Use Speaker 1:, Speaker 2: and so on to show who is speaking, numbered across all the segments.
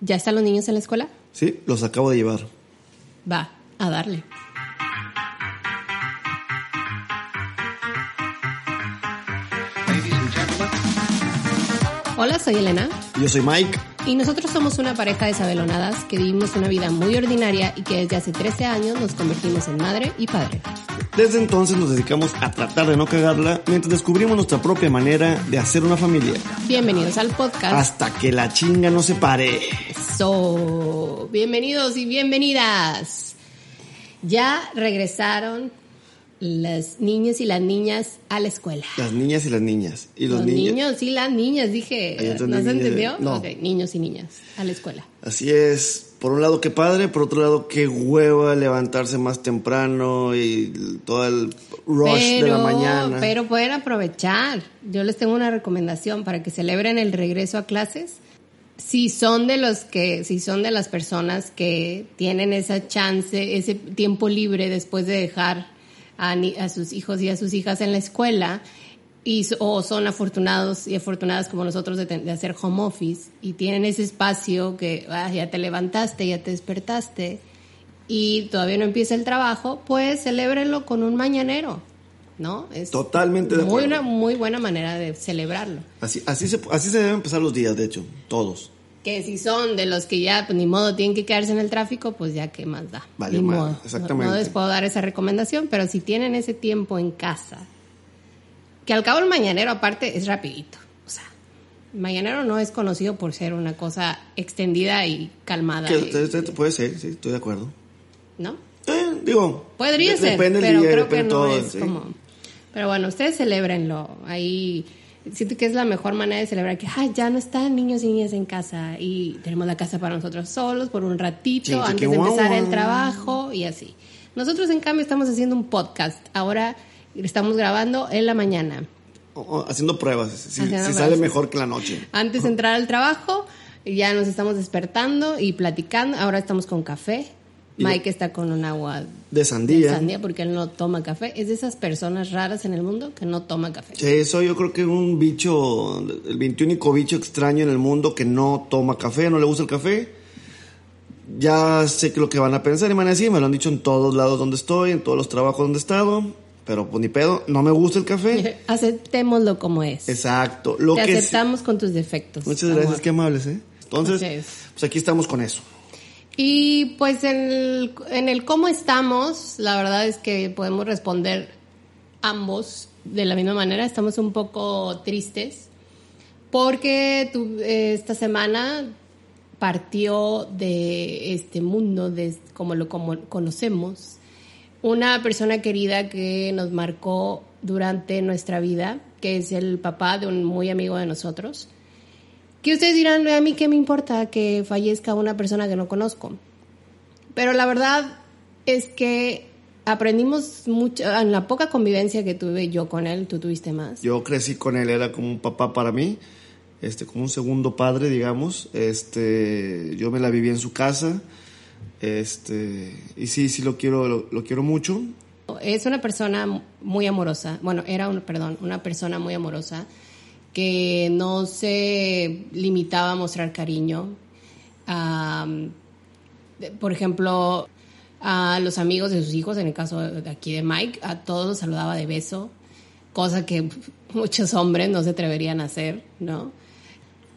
Speaker 1: ¿Ya están los niños en la escuela?
Speaker 2: Sí, los acabo de llevar.
Speaker 1: Va, a darle. Hola, soy Elena.
Speaker 2: Yo soy Mike.
Speaker 1: Y nosotros somos una pareja de sabelonadas que vivimos una vida muy ordinaria y que desde hace 13 años nos convertimos en madre y padre.
Speaker 2: Desde entonces nos dedicamos a tratar de no cagarla mientras descubrimos nuestra propia manera de hacer una familia.
Speaker 1: Bienvenidos al podcast.
Speaker 2: Hasta que la chinga no se pare.
Speaker 1: So, bienvenidos y bienvenidas. Ya regresaron las niños y las niñas a la escuela.
Speaker 2: Las niñas y las niñas. Y los,
Speaker 1: Los
Speaker 2: niños.
Speaker 1: niños y las niñas, dije. ¿No se
Speaker 2: niñas.
Speaker 1: entendió?
Speaker 2: No.
Speaker 1: Niños y niñas a la escuela.
Speaker 2: Así es. Por un lado, qué padre. Por otro lado, qué hueva levantarse más temprano y todo el rush de la mañana.
Speaker 1: Pero pueden aprovechar. Yo les tengo una recomendación para que celebren el regreso a clases. Si son de los que, si son de las personas que tienen esa chance, ese tiempo libre después de dejar a, a sus hijos y a sus hijas en la escuela, y, so- o son afortunados y afortunadas como nosotros de, de hacer home office y tienen ese espacio que ah, ya te levantaste, ya te despertaste y todavía no empieza el trabajo, pues celébrenlo con un mañanero, ¿no? Es
Speaker 2: Totalmente de
Speaker 1: muy
Speaker 2: acuerdo.
Speaker 1: una muy buena manera de celebrarlo.
Speaker 2: Así, así, se, así se deben empezar los días, de hecho. Todos.
Speaker 1: Que si son de los que ya, pues ni modo, tienen que quedarse en el tráfico, pues ya qué más da.
Speaker 2: Vale,
Speaker 1: ni modo.
Speaker 2: exactamente.
Speaker 1: No, no les puedo dar esa recomendación, pero si tienen ese tiempo en casa, que al cabo el mañanero aparte es rapidito. O sea, el mañanero no es conocido por ser una cosa extendida y calmada.
Speaker 2: Que, puede ser, sí, estoy de acuerdo.
Speaker 1: ¿No?
Speaker 2: Eh, digo.
Speaker 1: Podría
Speaker 2: de-
Speaker 1: ser,
Speaker 2: Depende
Speaker 1: pero
Speaker 2: día,
Speaker 1: creo
Speaker 2: depende
Speaker 1: que no
Speaker 2: todo.
Speaker 1: es
Speaker 2: sí.
Speaker 1: como... Pero bueno, ustedes celébrenlo. Ahí siento que es la mejor manera de celebrar que "Ay, ya no están niños y niñas en casa y tenemos la casa para nosotros solos por un ratito antes de empezar el trabajo y así. Nosotros en cambio estamos haciendo un podcast. Ahora estamos grabando en la mañana.
Speaker 2: Haciendo pruebas. Si, sale mejor que la noche.
Speaker 1: Antes de entrar al trabajo ya nos estamos despertando y platicando. Ahora estamos con café. Mike está con un agua
Speaker 2: De
Speaker 1: de
Speaker 2: sandía.
Speaker 1: porque él no toma café. Es de esas personas raras en el mundo que no toma café.
Speaker 2: Sí, soy yo creo que un bicho, el 21 bicho extraño en el mundo que no toma café, no le gusta el café. Ya sé que lo que van a pensar y me van a decir, me lo han dicho en todos lados donde estoy, en todos los trabajos donde he estado, pero pues ni pedo, no me gusta el café.
Speaker 1: Aceptémoslo como es.
Speaker 2: Exacto. Lo
Speaker 1: Te
Speaker 2: que
Speaker 1: aceptamos con tus defectos.
Speaker 2: Muchas gracias, qué amables, ¿eh? Entonces, pues aquí estamos con eso.
Speaker 1: Y pues en el, en el cómo estamos, la verdad es que podemos responder ambos de la misma manera. Estamos un poco tristes porque tu- eh, esta semana partió de este mundo, de como lo como conocemos, una persona querida que nos marcó durante nuestra vida, que es el papá de un muy amigo de nosotros. Que ustedes dirán, a mí qué me importa que fallezca una persona que no conozco. Pero la verdad es que aprendimos mucho, en la poca convivencia que tuve yo con él, tú tuviste más.
Speaker 2: Yo crecí con él, era como un papá para mí, este, como un segundo padre, digamos. Este, yo me la viví en su casa, este, y sí, sí lo quiero, lo, quiero mucho.
Speaker 1: Es una persona muy amorosa, bueno, era un, perdón, una persona muy amorosa que no se limitaba a mostrar cariño. Por ejemplo, a los amigos de sus hijos, en el caso de aquí de Mike, a todos los saludaba de beso, cosa que muchos hombres no se atreverían a hacer, ¿no?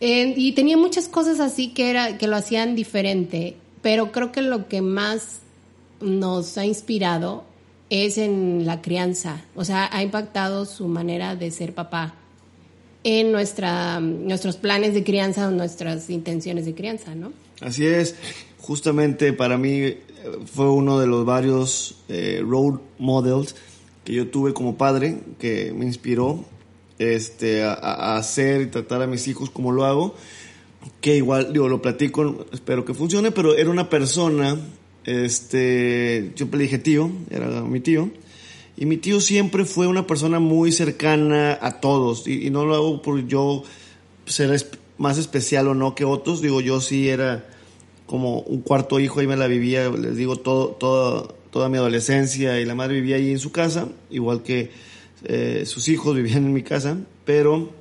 Speaker 1: Y tenía muchas cosas así que, era, que lo hacían diferente, pero creo que lo que más nos ha inspirado es en la crianza, o sea, ha impactado su manera de ser papá en nuestra, nuestros planes de crianza o nuestras intenciones de crianza, ¿no?
Speaker 2: Así es, justamente para mí eh, fue uno de los varios eh, role models que yo tuve como padre que me inspiró este, a, a hacer y tratar a mis hijos como lo hago. Que igual, digo, lo platico, espero que funcione, pero era una persona, este, yo le dije tío, era mi tío, y mi tío siempre fue una persona muy cercana a todos, y, no lo hago por yo ser más especial o no que otros, digo, yo sí era como un cuarto hijo, ahí me la vivía, les digo, todo, todo, toda mi adolescencia, y la madre vivía ahí en su casa, igual que eh, sus hijos vivían en mi casa, pero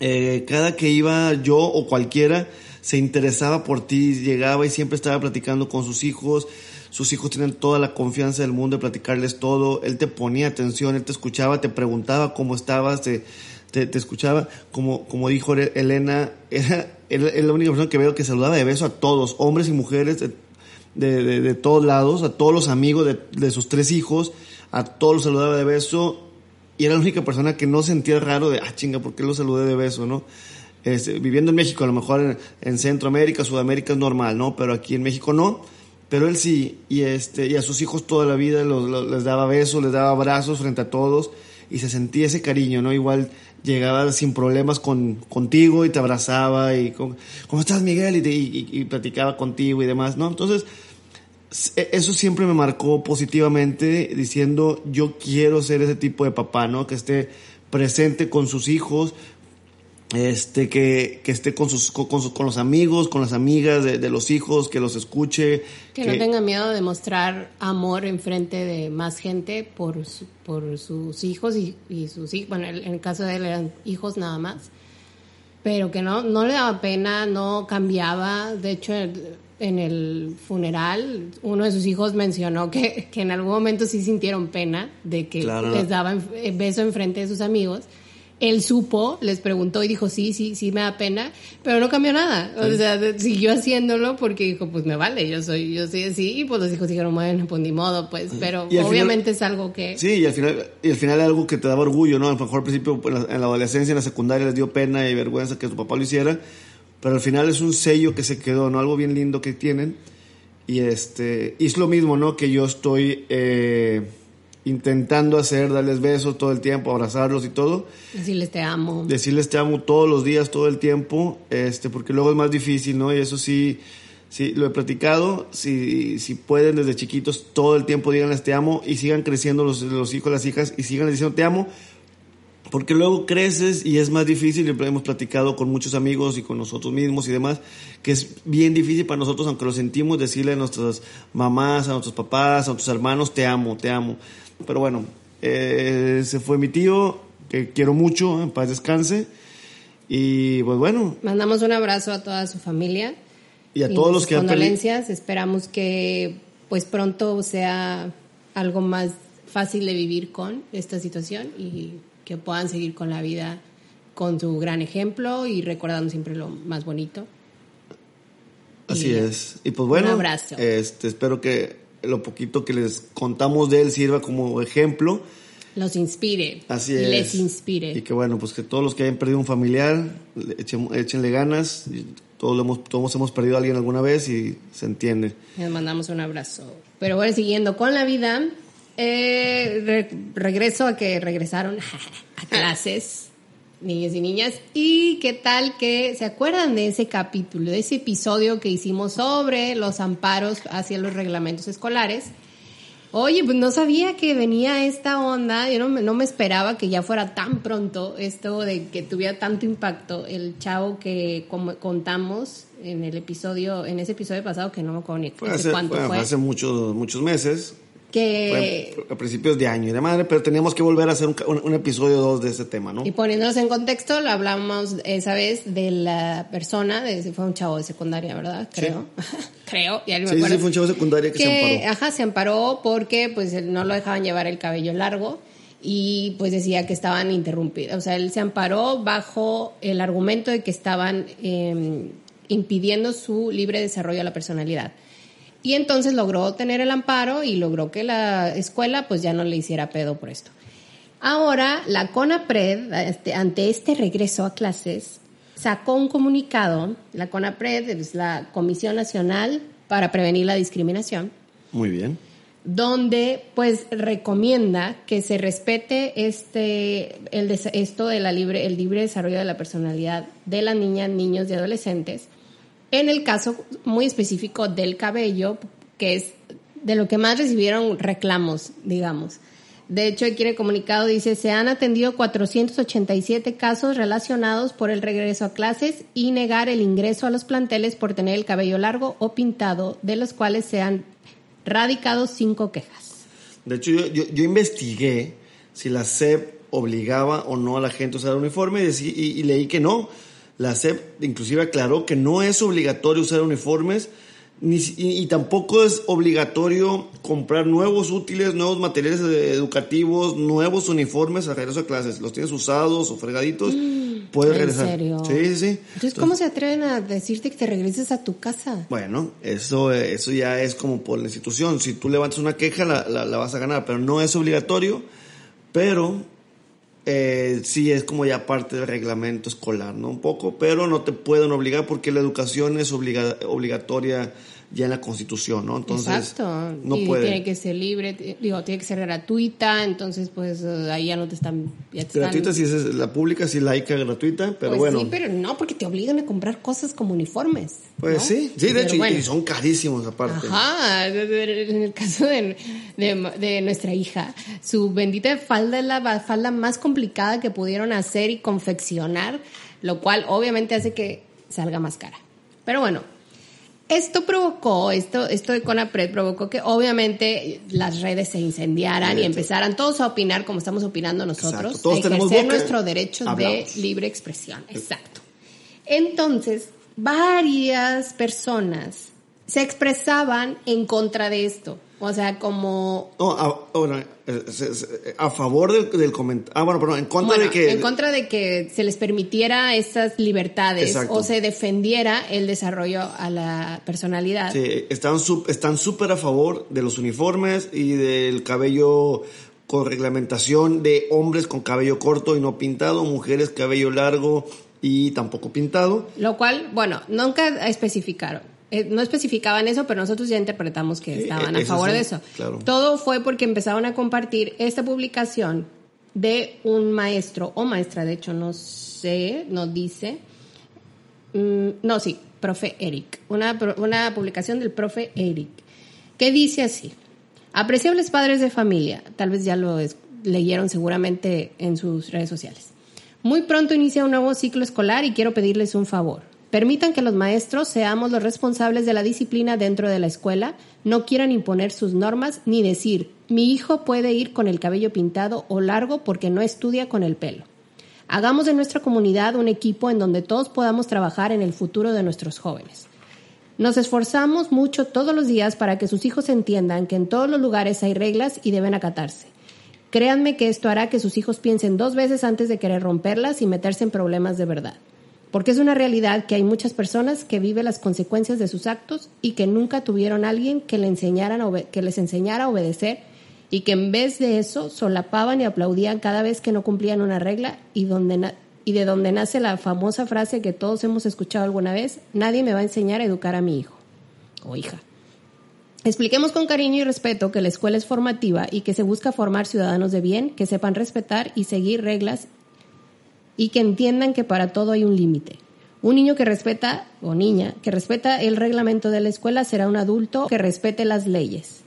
Speaker 2: eh, cada que iba yo o cualquiera se interesaba por ti, llegaba y siempre estaba platicando con sus hijos. Sus hijos tienen toda la confianza del mundo de platicarles todo. Él te ponía atención, él te escuchaba, te preguntaba cómo estabas, te, te, escuchaba. Como, como dijo Elena, era, la única persona que veo que saludaba de beso a todos, hombres y mujeres de, de, de, todos lados, a todos los amigos de, de sus tres hijos, a todos los saludaba de beso y era la única persona que no sentía raro de, ah, chinga, ¿por qué lo saludé de beso, no? Este, viviendo en México, a lo mejor en, Centroamérica, Sudamérica es normal, ¿no? Pero aquí en México no. Pero él sí, y, este, y a sus hijos toda la vida les daba besos, les daba abrazos frente a todos, y se sentía ese cariño, ¿no? Igual llegaba sin problemas con, contigo y te abrazaba, y ¿cómo estás Miguel? Y, y platicaba contigo y demás, ¿no? Entonces, eso siempre me marcó positivamente diciendo yo quiero ser ese tipo de papá, ¿no? Que esté presente con sus hijos, este, que, que esté con sus, con, con, los amigos, con las amigas de, los hijos, que los escuche.
Speaker 1: Que, no tenga miedo de mostrar amor en frente de más gente por, por sus hijos y, y sus hijos, bueno, en el caso de él eran hijos nada más, pero que no, no le daba pena, no cambiaba, de hecho en el funeral, uno de sus hijos mencionó que, que en algún momento sí sintieron pena de que les daban beso en frente de sus amigos. Él supo, les preguntó y dijo, sí, sí, sí me da pena, pero no cambió nada. O sea, siguió haciéndolo porque dijo, pues me vale, yo soy, yo soy así. Y pues los hijos dijeron, bueno, pues ni modo, pues. Pero obviamente es algo que...
Speaker 2: Sí, y al final, y al final es algo que te daba orgullo, ¿no? A lo mejor al principio, en la, en la adolescencia, en la secundaria, les dio pena y vergüenza que su papá lo hiciera pero al final es un sello que se quedó, ¿no? Algo bien lindo que tienen. Y, este, y es lo mismo, ¿no? Que yo estoy eh, intentando hacer, darles besos todo el tiempo, abrazarlos y todo.
Speaker 1: Decirles te amo.
Speaker 2: Decirles te amo todos los días, todo el tiempo, este, porque luego es más difícil, ¿no? Y eso sí, sí lo he platicado. Si, si pueden desde chiquitos todo el tiempo díganles te amo y sigan creciendo los, los hijos, las hijas y sigan diciendo te amo porque luego creces y es más difícil, y hemos platicado con muchos amigos y con nosotros mismos y demás, que es bien difícil para nosotros, aunque lo sentimos, decirle a nuestras mamás, a nuestros papás, a nuestros hermanos, te amo, te amo. Pero bueno, eh, se fue mi tío, que quiero mucho, en paz descanse. Y pues bueno.
Speaker 1: Mandamos un abrazo a toda su familia.
Speaker 2: Y a todos los que
Speaker 1: han condolencias. Esperamos que pues pronto sea algo más fácil de vivir con esta situación y que puedan seguir con la vida con su gran ejemplo y recordando siempre lo más bonito.
Speaker 2: Así es. Y pues bueno, un abrazo. Este, espero que lo poquito que les contamos de él sirva como ejemplo.
Speaker 1: Los inspire.
Speaker 2: Así es.
Speaker 1: Les inspire.
Speaker 2: Y que bueno, pues que todos los que hayan perdido un familiar, echen, échenle ganas. Todos, hemos, todos hemos perdido a alguien alguna vez y se entiende.
Speaker 1: Les mandamos un abrazo. Pero bueno, siguiendo con la vida, eh, regreso a que regresaron a clases, niños y niñas. ¿Y qué tal que se acuerdan de ese capítulo, de ese episodio que hicimos sobre los amparos hacia los reglamentos escolares? Oye, pues no sabía que venía esta onda, yo no me, no me esperaba que ya fuera tan pronto esto de que tuviera tanto impacto el chavo que contamos en el episodio, en ese episodio pasado que no me acuerdo ni
Speaker 2: hace, cuánto fue. Hace muchos, muchos meses
Speaker 1: que...
Speaker 2: a principios de año y de madre, pero teníamos que volver a hacer un, episodio 2 de ese tema, ¿no?
Speaker 1: Y poniéndonos en contexto, lo hablamos esa vez de la persona, de, fue un chavo de secundaria, ¿verdad? Creo. Creo,
Speaker 2: ya me sí, Sí, fue un chavo de secundaria que, se amparó.
Speaker 1: Ajá, se amparó porque pues no lo dejaban llevar el cabello largo y pues decía que estaban interrumpidos. O sea, él se amparó bajo el argumento de que estaban em, impidiendo su libre desarrollo de la personalidad. Y entonces logró tener el amparo y logró que la escuela pues ya no le hiciera pedo por esto. Ahora, la CONAPRED, este, ante este regreso a clases, sacó un comunicado. La CONAPRED es la Comisión Nacional para Prevenir la Discriminación.
Speaker 2: Muy bien.
Speaker 1: Donde pues recomienda que se respete este, el, esto de la libre, el libre desarrollo de la personalidad de las niñas, niños y adolescentes En el caso muy específico del cabello, que es de lo que más recibieron reclamos, digamos. De hecho, aquí en el comunicado dice, se han atendido 487 casos relacionados por el regreso a clases y negar el ingreso a los planteles por tener el cabello largo o pintado, de los cuales se han radicado cinco quejas.
Speaker 2: De hecho, yo, yo, investigué si la SEP obligaba o no a la gente a usar uniforme y, y leí que no. La SEP inclusive aclaró que no es obligatorio usar uniformes ni, y, tampoco es obligatorio comprar nuevos útiles, nuevos materiales educativos, nuevos uniformes a regreso a clases. Los tienes usados o fregaditos, mm, puedes regresar.
Speaker 1: ¿En serio?
Speaker 2: Sí, sí, sí.
Speaker 1: Entonces, ¿cómo se atreven a decirte que te regreses a tu casa?
Speaker 2: Bueno, eso, eso ya es como por la institución. Si tú levantas una queja, la, la, vas a ganar, pero no es obligatorio. Pero eh, sí es como ya parte del reglamento escolar, ¿no? Un poco, pero no te pueden obligar porque la educación es obligatoria ya en la Constitución, ¿no? Entonces,
Speaker 1: Exacto. No y tiene que ser libre, digo, tiene que ser gratuita, entonces pues eh, ahí ya no te están...
Speaker 2: Gratuita sí es la pública, sí laica, gratuita, pero
Speaker 1: pues
Speaker 2: bueno.
Speaker 1: Sí, pero no, porque te obligan a comprar cosas como uniformes.
Speaker 2: Pues sí, sí, de hecho, y son carísimos aparte.
Speaker 1: Ajá, en el caso de, de, de nuestra hija, su bendita falda es la falda más complicada que pudieron hacer y confeccionar, lo cual obviamente hace que salga más cara. Pero bueno, esto provocó, esto, esto de Conapred provocó que obviamente las redes se incendiaran y empezaran todos a opinar como estamos opinando nosotros,
Speaker 2: todos tenemos boca,
Speaker 1: nuestro derecho de libre expresión. Exacto. Entonces, varias personas se expresaban en contra de esto. O sea, como...
Speaker 2: No, a, bueno, a favor del, comentario... Ah, bueno, perdón, en contra de que...
Speaker 1: En contra de que se les permitiera estas libertades o se defendiera el desarrollo a la personalidad.
Speaker 2: Sí, están están súper a favor de los uniformes y del cabello con reglamentación de hombres con cabello corto y no pintado, mujeres cabello largo y tampoco pintado.
Speaker 1: Lo cual, bueno, nunca especificaron eh, no especificaban eso, pero nosotros ya interpretamos que estaban a favor de eso. Todo fue porque empezaron a compartir esta publicación de un maestro o maestra, de hecho no sé, no dice, mm, no, sí, profe Eric, una, una publicación del profe Eric, que dice así, apreciables padres de familia, tal vez ya lo leyeron seguramente en sus redes sociales. Muy pronto inicia un nuevo ciclo escolar y quiero pedirles un favor. Permitan que los maestros seamos los responsables de la disciplina dentro de la escuela, no quieran imponer sus normas ni decir, mi hijo puede ir con el cabello pintado o largo porque no estudia con el pelo. Hagamos de nuestra comunidad un equipo en donde todos podamos trabajar en el futuro de nuestros jóvenes. Nos esforzamos mucho todos los días para que sus hijos entiendan que en todos los lugares hay reglas y deben acatarse. Créanme que esto hará que sus hijos piensen dos veces antes de querer romperlas y meterse en problemas de verdad porque es una realidad que hay muchas personas que viven las consecuencias de sus actos y que nunca tuvieron alguien que les enseñara a obedecer y que en vez de eso solapaban y aplaudían cada vez que no cumplían una regla y, donde y de donde nace la famosa frase que todos hemos escuchado alguna vez, nadie me va a enseñar a educar a mi hijo o hija. Expliquemos con cariño y respeto que la escuela es formativa y que se busca formar ciudadanos de bien que sepan respetar y seguir reglas y que entiendan que para todo hay un límite. Un niño que respeta, o niña, que respeta el reglamento de la escuela será un adulto que respete las leyes.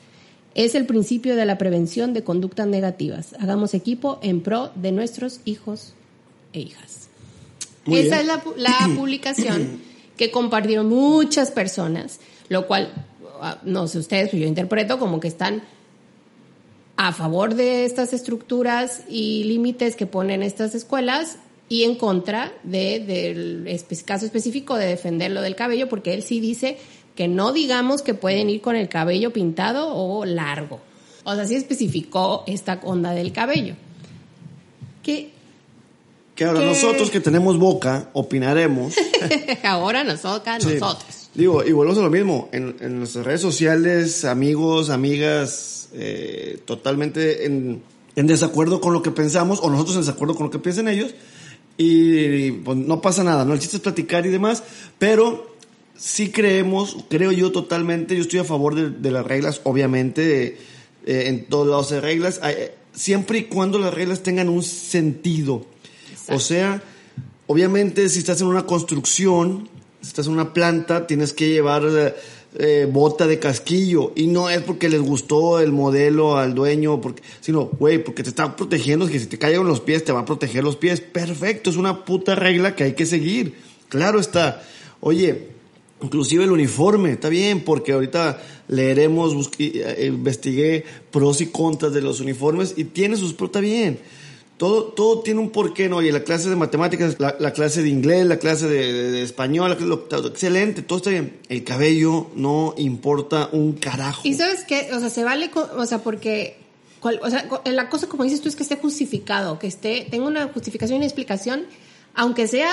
Speaker 1: Es el principio de la prevención de conductas negativas. Hagamos equipo en pro de nuestros hijos e hijas. Esa es la, la publicación que compartieron muchas personas, lo cual, ah, no sé ustedes, yo interpreto como que están a favor de estas estructuras y límites que ponen estas escuelas y en contra de, del caso específico de defender lo del cabello, porque él sí dice que no digamos que pueden ir con el cabello pintado o largo. O sea, sí especificó esta onda del cabello. Que,
Speaker 2: que ahora nosotros que tenemos boca opinaremos.
Speaker 1: ahora nos toca nosotros.
Speaker 2: Digo, y volvemos a lo mismo. En, en nuestras redes sociales, amigos, amigas, eh, totalmente en, en desacuerdo con lo que pensamos, o nosotros en desacuerdo con lo que piensan ellos y pues no pasa nada, ¿no? El chiste es platicar y demás, pero sí creemos, creo yo totalmente, yo estoy a favor de, las reglas, obviamente, eh, en todos lados hay reglas, siempre y cuando las reglas tengan un sentido. O sea, obviamente si estás en una construcción Si estás en una planta, tienes que llevar eh, eh, bota de casquillo. Y no es porque les gustó el modelo al dueño, porque, sino, güey, porque te está protegiendo, que si te caen los pies, te va a proteger los pies. Perfecto, es una puta regla que hay que seguir. Claro está. Oye, inclusive el uniforme, está bien, porque ahorita leeremos, busqué, eh, investigué pros y contras de los uniformes y tiene sus pros, está bien. Todo, todo tiene un porqué, ¿no? Oye, la clase de matemáticas, la, la clase de inglés, la clase de, español, lo, excelente, todo está bien. El cabello no importa un carajo.
Speaker 1: Y sabes qué, o sea, se vale, o sea, porque, cual- o sea, la cosa como dices tú es que esté justificado, que esté, tenga una justificación y una explicación, aunque sea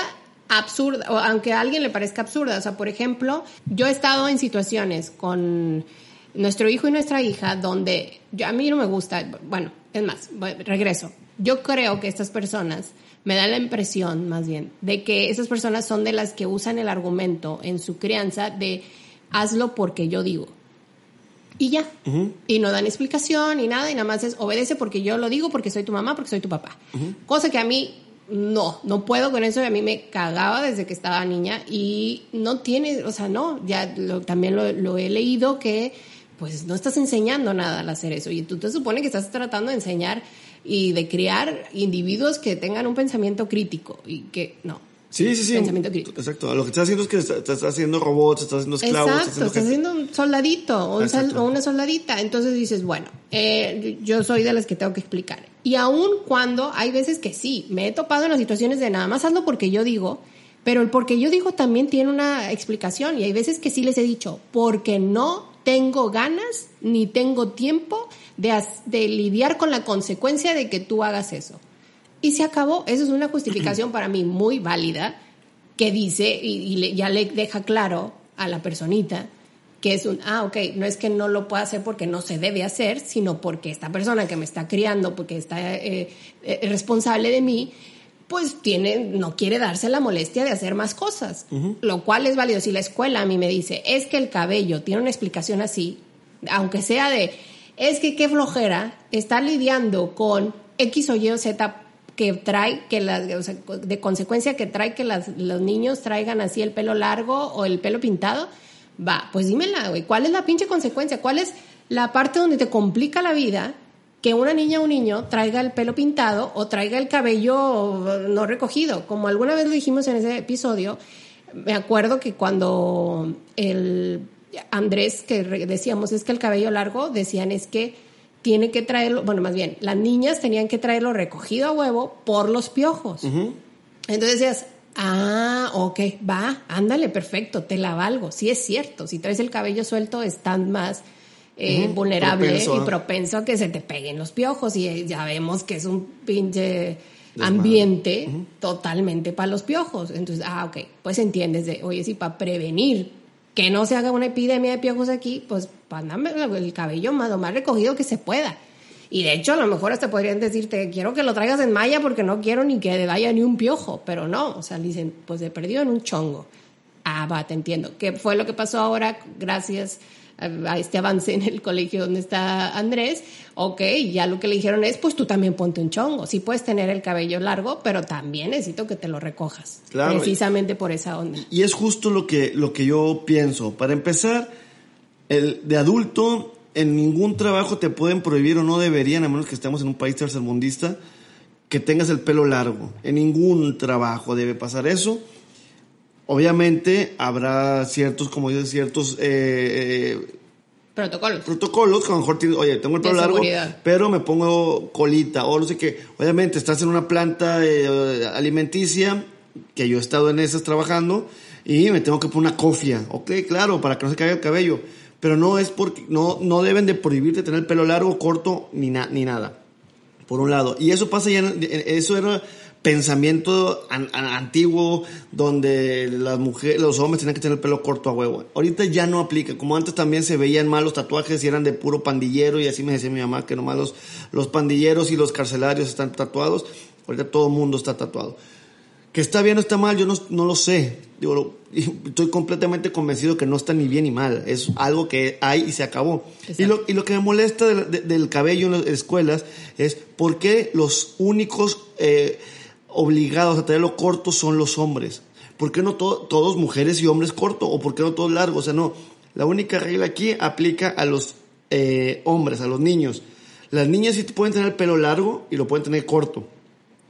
Speaker 1: absurda, o aunque a alguien le parezca absurda. O sea, por ejemplo, yo he estado en situaciones con nuestro hijo y nuestra hija donde yo, a mí no me gusta, bueno, es más, regreso. Yo creo que estas personas me dan la impresión, más bien, de que esas personas son de las que usan el argumento en su crianza de hazlo porque yo digo. Y ya. Y no dan explicación ni nada, y nada más es obedece porque yo lo digo, porque soy tu mamá, porque soy tu papá. Cosa que a mí no, no puedo con eso, y a mí me cagaba desde que estaba niña y no tiene, o sea, no, ya lo- también lo, lo he leído que pues no estás enseñando nada al hacer eso y tú te supone que estás tratando de enseñar y de criar individuos que tengan un pensamiento crítico y que no.
Speaker 2: Sí, sí, sí.
Speaker 1: Pensamiento crítico.
Speaker 2: Exacto. Lo que estás haciendo es que estás, estás haciendo robots, estás haciendo esclavos.
Speaker 1: Exacto, estás haciendo un soldadito o, un sal-
Speaker 2: Exacto.
Speaker 1: o una soldadita. Entonces dices, bueno, eh, yo soy de las que tengo que explicar. Y aun cuando hay veces que sí, me he topado en las situaciones de nada más hazlo porque yo digo, pero el porque yo digo también tiene una explicación. Y hay veces que sí les he dicho, porque no tengo ganas ni tengo tiempo de, de lidiar con la consecuencia de que tú hagas eso. Y se acabó. Eso es una justificación para mí muy válida que dice y, ya le deja claro a la personita que es un, ah, ok, no es que no lo pueda hacer porque no se debe hacer, sino porque esta persona que me está criando, porque está eh, eh, responsable de mí, pues tiene, no quiere darse la molestia de hacer más cosas, lo cual es válido. Si la escuela a mí me dice, es que el cabello tiene una explicación así, aunque sea de, es que qué flojera, está lidiando con X o Y o Z que trae, que la, o sea, de consecuencia que trae que las- los niños traigan así el pelo largo o el pelo pintado, va, pues dímela, güey, ¿cuál es la pinche consecuencia? ¿Cuál es la parte donde te complica la vida que una niña o un niño traiga el pelo pintado o traiga el cabello no recogido? Como alguna vez lo dijimos en ese episodio, me acuerdo que cuando el Andrés, que decíamos es que el cabello largo, decían es que tiene que traerlo, bueno, más bien, las niñas tenían que traerlo recogido a huevo por los piojos. Entonces decías, ah, ok, va, ándale, perfecto, te la valgo. Sí es cierto, si traes el cabello suelto estás más eh,
Speaker 2: Ujú,
Speaker 1: vulnerable
Speaker 2: propenso
Speaker 1: y propenso a que se te peguen los piojos y eh, ya vemos que es un pinche ambiente totalmente para los piojos. Entonces, ah, ok, pues entiendes de, oye, si para prevenir que no se haga una epidemia de piojos aquí, pues mándame el cabello más, lo más recogido que se pueda. Y de hecho, a lo mejor hasta podrían decirte, quiero que lo traigas en malla porque no quiero ni que vaya ni un piojo, pero no, o sea, dicen, pues de perdido en un chongo. Ah, va, te entiendo. ¿Qué fue lo que pasó ahora gracias a, este avance en el colegio donde está Andrés? Ok, ya lo que le dijeron es, pues tú también ponte un chongo. Sí puedes tener el cabello largo, pero también necesito que te lo recojas.
Speaker 2: Claro.
Speaker 1: Precisamente por esa onda.
Speaker 2: Y es justo lo que, lo que yo pienso. Para empezar, el de adulto, en ningún trabajo te pueden prohibir o no deberían, a menos que estemos en un país tercermundista, que tengas el pelo largo. En ningún trabajo debe pasar eso. Obviamente habrá ciertos, como dices, ciertos eh, eh,
Speaker 1: Protocolos.
Speaker 2: protocolos que a lo mejor tienes, oye, tengo el pelo largo, pero me pongo colita o no sé qué. Obviamente estás en una planta eh, alimenticia, que yo he estado en esas trabajando, y me tengo que poner una cofia. Ok, claro, para que no se caiga el cabello. Pero no es porque, no, no deben de prohibirte tener el pelo largo, corto, ni, na- ni nada. Por un lado. Y eso pasa ya, en- en- eso era pensamiento an- an- antiguo donde las mujeres, los hombres tenían que tener el pelo corto a huevo. Ahorita ya no aplica. Como antes también se veían mal los tatuajes y eran de puro pandillero y así me decía mi mamá que nomás los, los pandilleros y los carcelarios están tatuados. Ahorita todo el mundo está tatuado. Que está bien o está mal, yo no, no lo sé. Digo, lo- estoy completamente convencido que no está ni bien ni mal. Es algo que hay y se acabó. Y lo, y lo que me molesta del, de- del cabello en las escuelas es por qué los únicos eh, obligados a tenerlo corto son los hombres. ¿por qué no todos mujeres y hombres corto? ¿O por qué no todos largos? O sea, no. La única regla aquí aplica a los eh, hombres, a los niños. Las niñas sí pueden tener el pelo largo y lo pueden tener corto.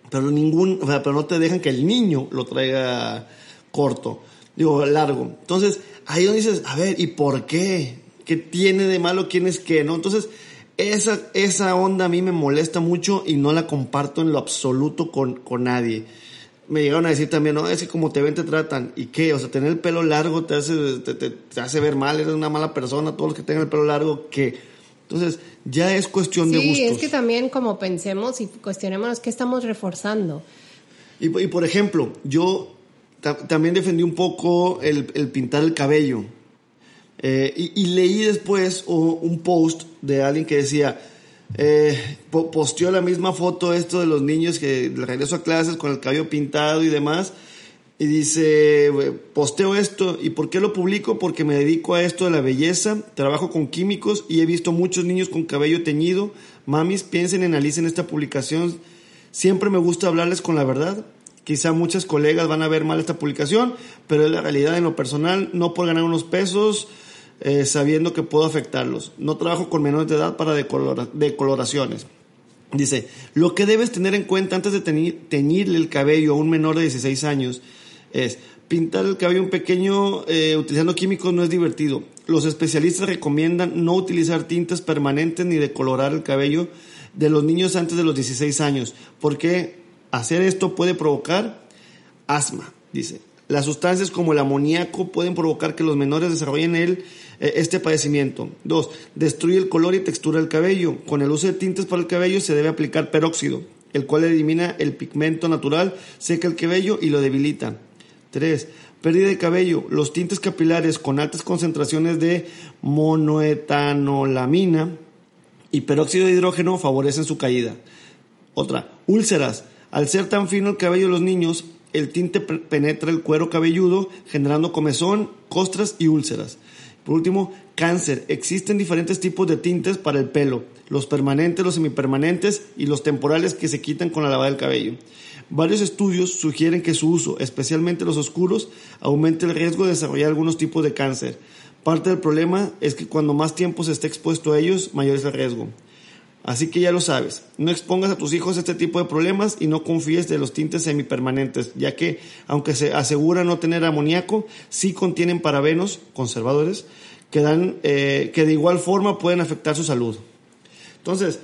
Speaker 2: Pero ningún, o sea, pero no te dejan que el niño lo traiga corto. Digo, largo. Entonces, ahí donde dices, a ver, ¿y por qué? ¿Qué tiene de malo? ¿Quién es qué? ¿No? Entonces, esa, esa onda a mí me molesta mucho y no la comparto en lo absoluto con, con nadie. Me llegaron a decir también, no, es que como te ven te tratan. ¿Y qué? O sea, tener el pelo largo te hace, te, te, hace ver mal, eres una mala persona, todos los que tengan el pelo largo, ¿qué? Entonces, ya es cuestión de gustos. Sí,
Speaker 1: es que también como pensemos y cuestionemos qué estamos reforzando.
Speaker 2: Y, y por ejemplo, yo también defendí un poco el, el pintar el cabello. Eh, y, leí después un post de alguien que decía, eh, posteó la misma foto esto de los niños que regreso a clases con el cabello pintado y demás. Y dice, posteo esto. ¿Y por qué lo publico? Porque me dedico a esto de la belleza, trabajo con químicos y he visto muchos niños con cabello teñido. Mamis, piensen, analicen esta publicación. Siempre me gusta hablarles con la verdad. Quizá muchas colegas van a ver mal esta publicación, pero es la realidad en lo personal, no por ganar unos pesos, eh, sabiendo que puedo afectarlos. No trabajo con menores de edad para decoloraciones. Dice, lo que debes tener en cuenta antes de teñirle el cabello a un menor de 16 años es pintar el cabello un pequeño eh, utilizando químicos no es divertido. Los especialistas recomiendan no utilizar tintas permanentes ni decolorar el cabello de los niños antes de los 16 años, porque hacer esto puede provocar asma, dice. Las sustancias como el amoníaco pueden provocar que los menores desarrollen el este padecimiento. Dos, destruye el color y textura del cabello. Con el uso de tintes para el cabello se debe aplicar peróxido, el cual elimina el pigmento natural, seca el cabello y lo debilita. Tres, pérdida de cabello. Los tintes capilares con altas concentraciones de monoetanolamina y peróxido de hidrógeno favorecen su caída. Otra, úlceras. Al ser tan fino el cabello de los niños, el tinte penetra el cuero cabelludo generando comezón, costras y úlceras. Por último, cáncer. Existen diferentes tipos de tintes para el pelo, los permanentes, los semipermanentes y los temporales que se quitan con la lavada del cabello. Varios estudios sugieren que su uso, especialmente los oscuros, aumenta el riesgo de desarrollar algunos tipos de cáncer. Parte del problema es que cuando más tiempo se esté expuesto a ellos, mayor es el riesgo. Así que ya lo sabes, no expongas a tus hijos a este tipo de problemas y no confíes de los tintes semipermanentes, ya que, aunque se asegura no tener amoníaco, sí contienen parabenos, conservadores, que, dan, eh, que de igual forma pueden afectar su salud. Entonces,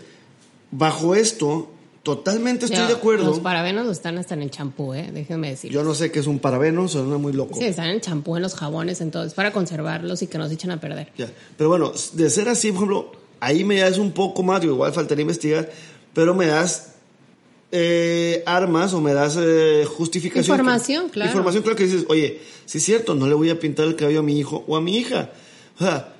Speaker 2: bajo esto, totalmente estoy de acuerdo.
Speaker 1: Los parabenos están hasta en el champú, ¿eh? déjenme decir.
Speaker 2: Yo no sé qué es un parabeno, suena muy loco.
Speaker 1: Sí, están en el champú, en los jabones, entonces, para conservarlos y que no se echen a perder.
Speaker 2: Ya. Pero bueno, de ser así, por ejemplo, ahí me das un poco más, igual faltaría investigar, pero me das eh, armas o me das eh, justificación.
Speaker 1: Información, claro.
Speaker 2: Información, claro que dices, oye, si es cierto, no le voy a pintar el cabello a mi hijo o a mi hija. O sea,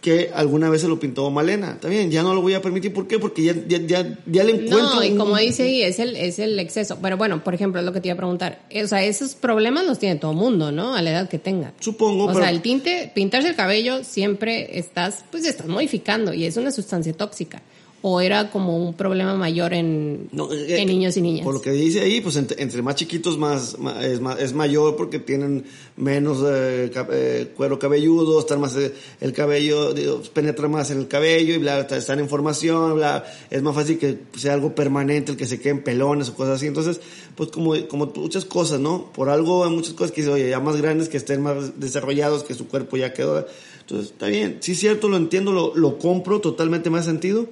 Speaker 2: que alguna vez se lo pintó Malena. También, ya no lo voy a permitir. ¿Por qué? Porque ya, ya, ya, ya le encuentro.
Speaker 1: No, y como dice ahí, es el, es el exceso. Pero bueno, por ejemplo, es lo que te iba a preguntar. O sea, esos problemas los tiene todo mundo, ¿no? A la edad que tenga.
Speaker 2: Supongo.
Speaker 1: O sea, el tinte, pintarse el cabello, siempre estás, pues estás modificando y es una sustancia tóxica o era como un problema mayor en, eh, niños y niñas?
Speaker 2: Por lo que dice ahí, pues entre, más chiquitos más, es, mayor porque tienen menos eh, eh, cuero cabelludo, están más el cabello penetra más en el cabello y bla, están en formación, bla, es más fácil que sea algo permanente, el que se queden pelones o cosas así. Entonces, pues como, como muchas cosas, ¿no? Por algo hay muchas cosas que dicen, oye, ya más grandes, que estén más desarrollados, que su cuerpo ya quedó. Entonces, está bien, sí es cierto, lo entiendo, lo, lo compro, totalmente más sentido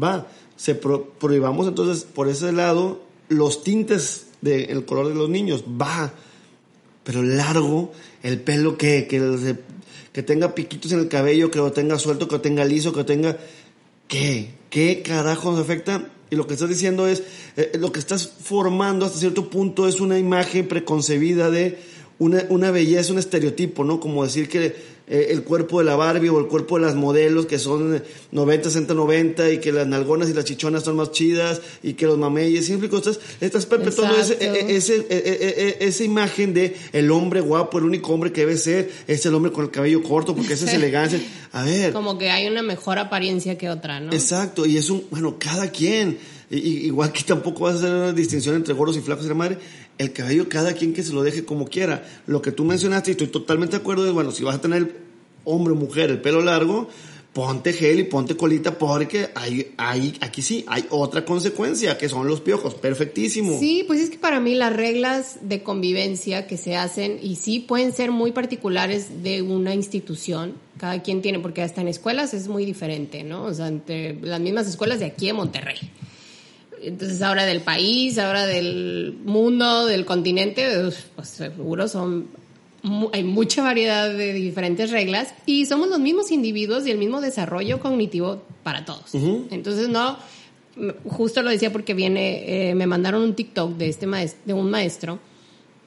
Speaker 2: va, se prohibamos entonces por ese lado los tintes del color de los niños, va, pero largo, el pelo que, que, que tenga piquitos en el cabello, que lo tenga suelto, que lo tenga liso, que lo tenga... ¿Qué? ¿Qué carajo nos afecta? Y lo que estás diciendo es, eh, lo que estás formando hasta cierto punto es una imagen preconcebida de una, una belleza, un estereotipo, ¿no? Como decir que eh, el cuerpo de la Barbie o el cuerpo de las modelos que son 90, 60, 90 y que las nalgonas y las chichonas son más chidas y que los mameyes, siempre estás, estás perpetuando ese, e, ese, e, e, esa imagen de el hombre guapo, el único hombre que debe ser, es el hombre con el cabello corto porque esa es elegancia. A ver.
Speaker 1: Como que hay una mejor apariencia que otra, ¿no?
Speaker 2: Exacto, y es un, bueno, cada quien. igual que tampoco vas a hacer una distinción entre gordos y flacos y la madre, el cabello cada quien que se lo deje como quiera. Lo que tú mencionaste, y estoy totalmente de acuerdo, es, bueno, si vas a tener hombre o mujer el pelo largo, ponte gel y ponte colita porque hay, hay, aquí sí, hay otra consecuencia, que son los piojos. Perfectísimo.
Speaker 1: Sí, pues es que para mí las reglas de convivencia que se hacen, y sí pueden ser muy particulares de una institución, cada quien tiene, porque hasta en escuelas es muy diferente, ¿no? O sea, entre las mismas escuelas de aquí en Monterrey. Entonces ahora del país, ahora del mundo, del continente, pues seguro son hay mucha variedad de diferentes reglas y somos los mismos individuos y el mismo desarrollo cognitivo para todos. Entonces, no, justo lo decía porque viene, eh, me mandaron un TikTok de, este maestro, de un maestro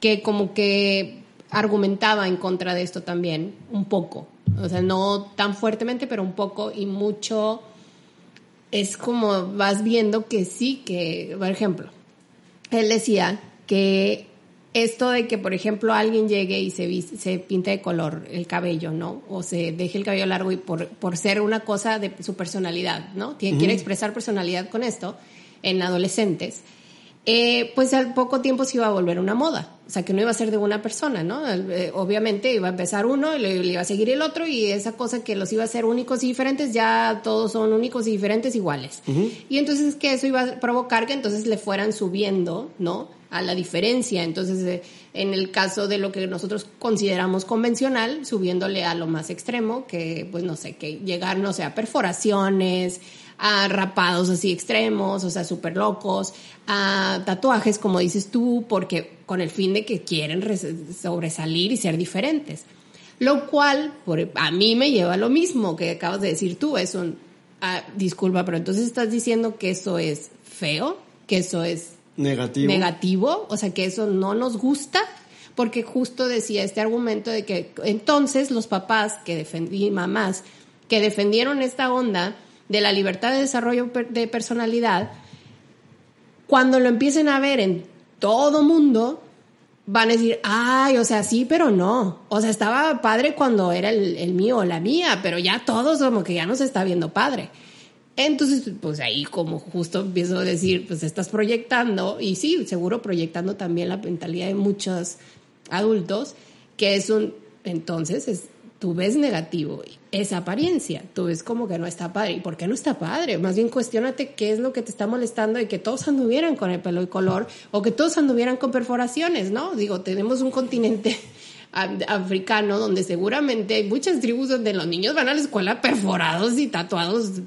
Speaker 1: que como que argumentaba en contra de esto también, un poco. O sea, no tan fuertemente, pero un poco y mucho. Es como vas viendo que sí, que, por ejemplo, él decía que esto de que, por ejemplo, alguien llegue y se, se pinte de color el cabello, ¿no? O se deje el cabello largo y por, por ser una cosa de su personalidad, ¿no? Tiene, Quiere expresar personalidad con esto en adolescentes. Eh, pues al poco tiempo se iba a volver una moda. O sea, que no iba a ser de una persona, ¿no? Eh, obviamente iba a empezar uno y le, iba a seguir el otro y esa cosa que los iba a hacer únicos y diferentes, ya todos son únicos y diferentes iguales. Y entonces que eso iba a provocar que entonces le fueran subiendo, ¿no? a la diferencia. Entonces, eh, en el caso de lo que nosotros consideramos convencional, subiéndole a lo más extremo, que pues no sé, que llegar, no sé, a perforaciones, a rapados así extremos, o sea, súper locos, a tatuajes, como dices tú, porque con el fin de que quieren sobresalir y ser diferentes. Lo cual, por, a mí me lleva a lo mismo que acabas de decir tú, es un, ah, disculpa, pero entonces estás diciendo que eso es feo, que eso es
Speaker 2: negativo.
Speaker 1: negativo, o sea que eso no nos gusta, porque justo decía este argumento de que entonces los papás que defendí, mamás, que defendieron esta onda de la libertad de desarrollo de personalidad, cuando lo empiecen a ver en todo mundo, van a decir, ay, o sea, sí, pero no. O sea, estaba padre cuando era el, el mío o la mía, pero ya todos como que ya no se está viendo padre. Entonces, pues ahí como justo empiezo a decir, pues estás proyectando, y sí, seguro proyectando también la mentalidad de muchos adultos, que es un, entonces, es, tú ves negativo esa apariencia, tú ves como que no está padre. ¿Y por qué no está padre? Más bien cuestionate qué es lo que te está molestando de que todos anduvieran con el pelo y color o que todos anduvieran con perforaciones, ¿no? Digo, tenemos un continente africano donde seguramente hay muchas tribus donde los niños van a la escuela perforados y tatuados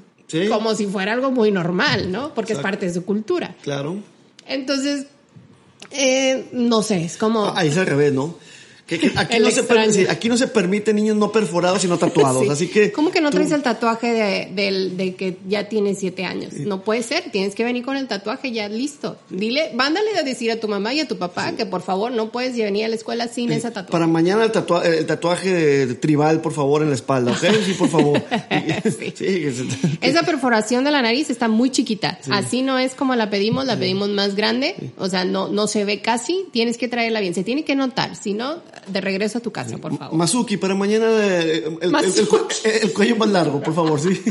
Speaker 1: como si fuera algo muy normal, ¿no? Porque es parte de su cultura.
Speaker 2: Claro.
Speaker 1: Entonces, eh, no sé, es como...
Speaker 2: Ah, ahí es al revés, ¿no? Aquí, no se permite, aquí, no se permite, niños no perforados y no tatuados, así que...
Speaker 1: ¿Cómo que no traes el tatuaje de, de, que ya tienes siete años? No puede ser, tienes que venir con el tatuaje ya listo. Dile, mándale a decir a tu mamá y a tu papá que por favor no puedes venir a la escuela sin esa tatuaje.
Speaker 2: Para mañana el, tatuaje, el tatuaje tribal, por favor, en la espalda, ¿ok? Sí, por favor.
Speaker 1: esa perforación de la nariz está muy chiquita, así no es como la pedimos, la pedimos más grande, o sea, no, no se ve casi, tienes que traerla bien, se tiene que notar, si no de regreso a tu casa, por favor.
Speaker 2: Mazuki, para mañana eh, el, cuello más largo, por favor, sí.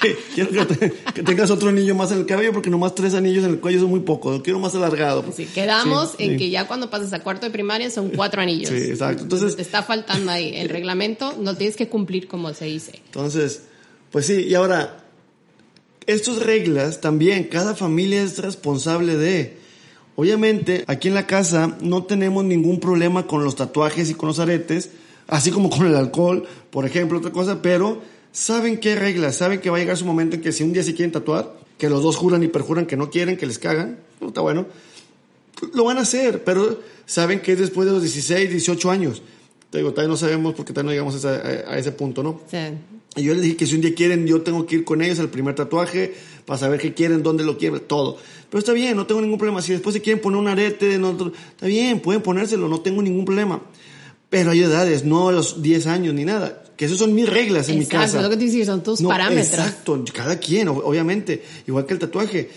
Speaker 2: quiero que, tengas otro anillo más en el cabello porque nomás tres anillos en el cuello son muy poco. Lo quiero más alargado.
Speaker 1: Sí, quedamos en que ya cuando pases a cuarto de primaria son cuatro anillos.
Speaker 2: Sí, exacto. Entonces,
Speaker 1: te está faltando ahí el reglamento, no tienes que cumplir como se dice.
Speaker 2: Entonces, pues sí, y ahora, estas reglas también, cada familia es responsable de Obviamente, aquí en la casa no tenemos ningún problema con los tatuajes y con los aretes, así como con el alcohol, por ejemplo, otra cosa, pero saben qué reglas, saben que va a llegar su momento en que si un día se quieren tatuar, que los dos juran y perjuran que no quieren, que les cagan, no está bueno, lo van a hacer, pero saben que es después de los 16, 18 años. Te digo, todavía no sabemos porque todavía no llegamos a, a ese punto, ¿no? Sí. Y yo les dije que si un día quieren, yo tengo que ir con ellos al primer tatuaje para saber qué quieren, dónde lo quieren, todo. Pero está bien, no tengo ningún problema. Si después se quieren poner un arete, no, está bien, pueden ponérselo, no tengo ningún problema. Pero hay edades, no a los 10 años ni nada. Que esas son mis reglas en mi casa.
Speaker 1: Exacto, lo que te dices, son tus parámetros.
Speaker 2: Exacto, cada quien, obviamente. Igual que el tatuaje.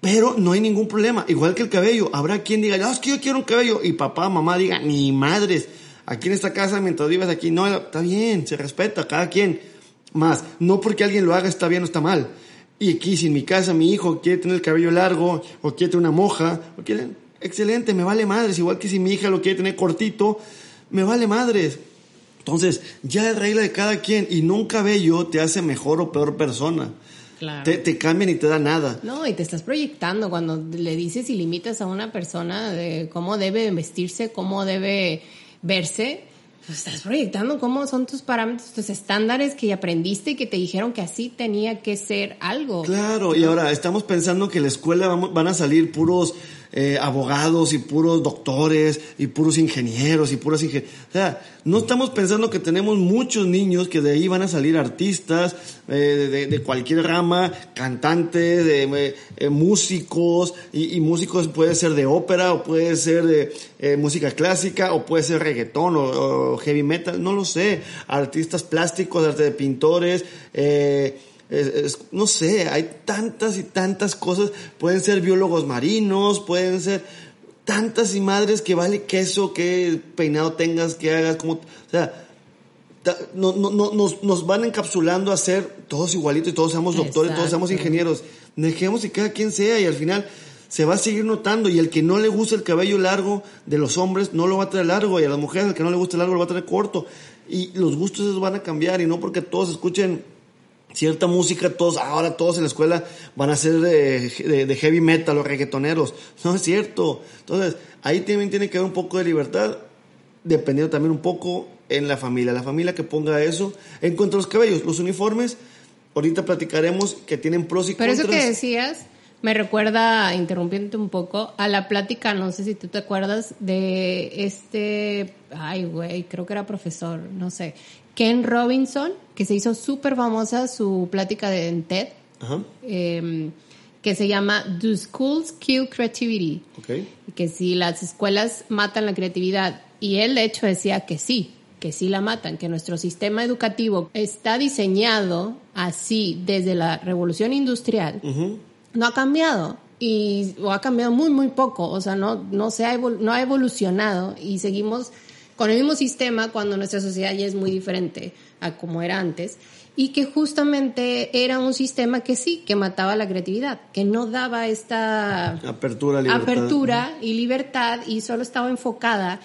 Speaker 2: Pero no hay ningún problema. Igual que el cabello. Habrá quien diga, no, es que yo quiero un cabello. Y papá, mamá diga, ni madres. Aquí en esta casa, mientras vivas aquí, no, está bien, se respeta, cada quien. Más, no porque alguien lo haga está bien o está mal. Y aquí, si en mi casa mi hijo quiere tener el cabello largo, o quiere tener una moja, o quiere, excelente, me vale madres, igual que si mi hija lo quiere tener cortito, me vale madres. Entonces, ya es regla de cada quien y nunca cabello te hace mejor o peor persona.
Speaker 1: Claro.
Speaker 2: Te, te cambian y te da nada.
Speaker 1: No, y te estás proyectando cuando le dices y limitas a una persona de cómo debe vestirse, cómo debe verse. Pues estás proyectando cómo son tus parámetros, tus estándares que aprendiste y que te dijeron que así tenía que ser algo.
Speaker 2: Claro, y ahora estamos pensando que en la escuela van a salir puros eh, abogados y puros doctores y puros ingenieros y puros ingenieros. O sea, no estamos pensando que tenemos muchos niños que de ahí van a salir artistas eh, de, de cualquier rama, cantantes, de, eh, eh, músicos, y, y músicos puede ser de ópera o puede ser de eh, música clásica o puede ser reggaetón o, o heavy metal, no lo sé. Artistas plásticos, arte de pintores, eh, es- es- no sé, hay tantas y tantas cosas. Pueden ser biólogos marinos, pueden ser tantas y madres que vale queso, qué peinado tengas, que hagas, como, o sea, no, no, no, nos, nos van encapsulando a ser todos igualitos y todos seamos doctores, todos seamos ingenieros. Dejemos que cada quien sea y al final se va a seguir notando y el que no le gusta el cabello largo de los hombres no lo va a traer largo y a las mujeres el que no le gusta el largo lo va a traer corto y los gustos esos van a cambiar y no porque todos escuchen cierta música, todos, ahora todos en la escuela van a ser de, de- de heavy metal o reggaetoneros. No es cierto. Entonces, ahí también tiene que haber un poco de libertad, dependiendo también un poco en la familia. La familia que ponga eso. En cuanto a los cabellos, los uniformes, ahorita platicaremos que tienen pros y
Speaker 1: Pero eso
Speaker 2: contras.
Speaker 1: que decías me recuerda, interrumpiéndote un poco, a la plática, no sé si tú te acuerdas, de este, ay güey, creo que era profesor, no sé, Ken Robinson, que se hizo súper famosa su plática de en TED,
Speaker 2: Ajá,
Speaker 1: eh, que se llama Do Schools Kill Creativity?
Speaker 2: ok.
Speaker 1: que si las escuelas matan la creatividad. Y él de hecho decía que sí, que sí la matan, que nuestro sistema educativo está diseñado así desde la revolución industrial. No ha cambiado y o ha cambiado muy muy poco, o sea, no no se ha evol- no ha evolucionado y seguimos con el mismo sistema cuando nuestra sociedad ya es muy diferente a como era antes y que justamente era un sistema que sí, que mataba la creatividad, que no daba esta
Speaker 2: Apertura, libertad.
Speaker 1: apertura y libertad y solo estaba enfocada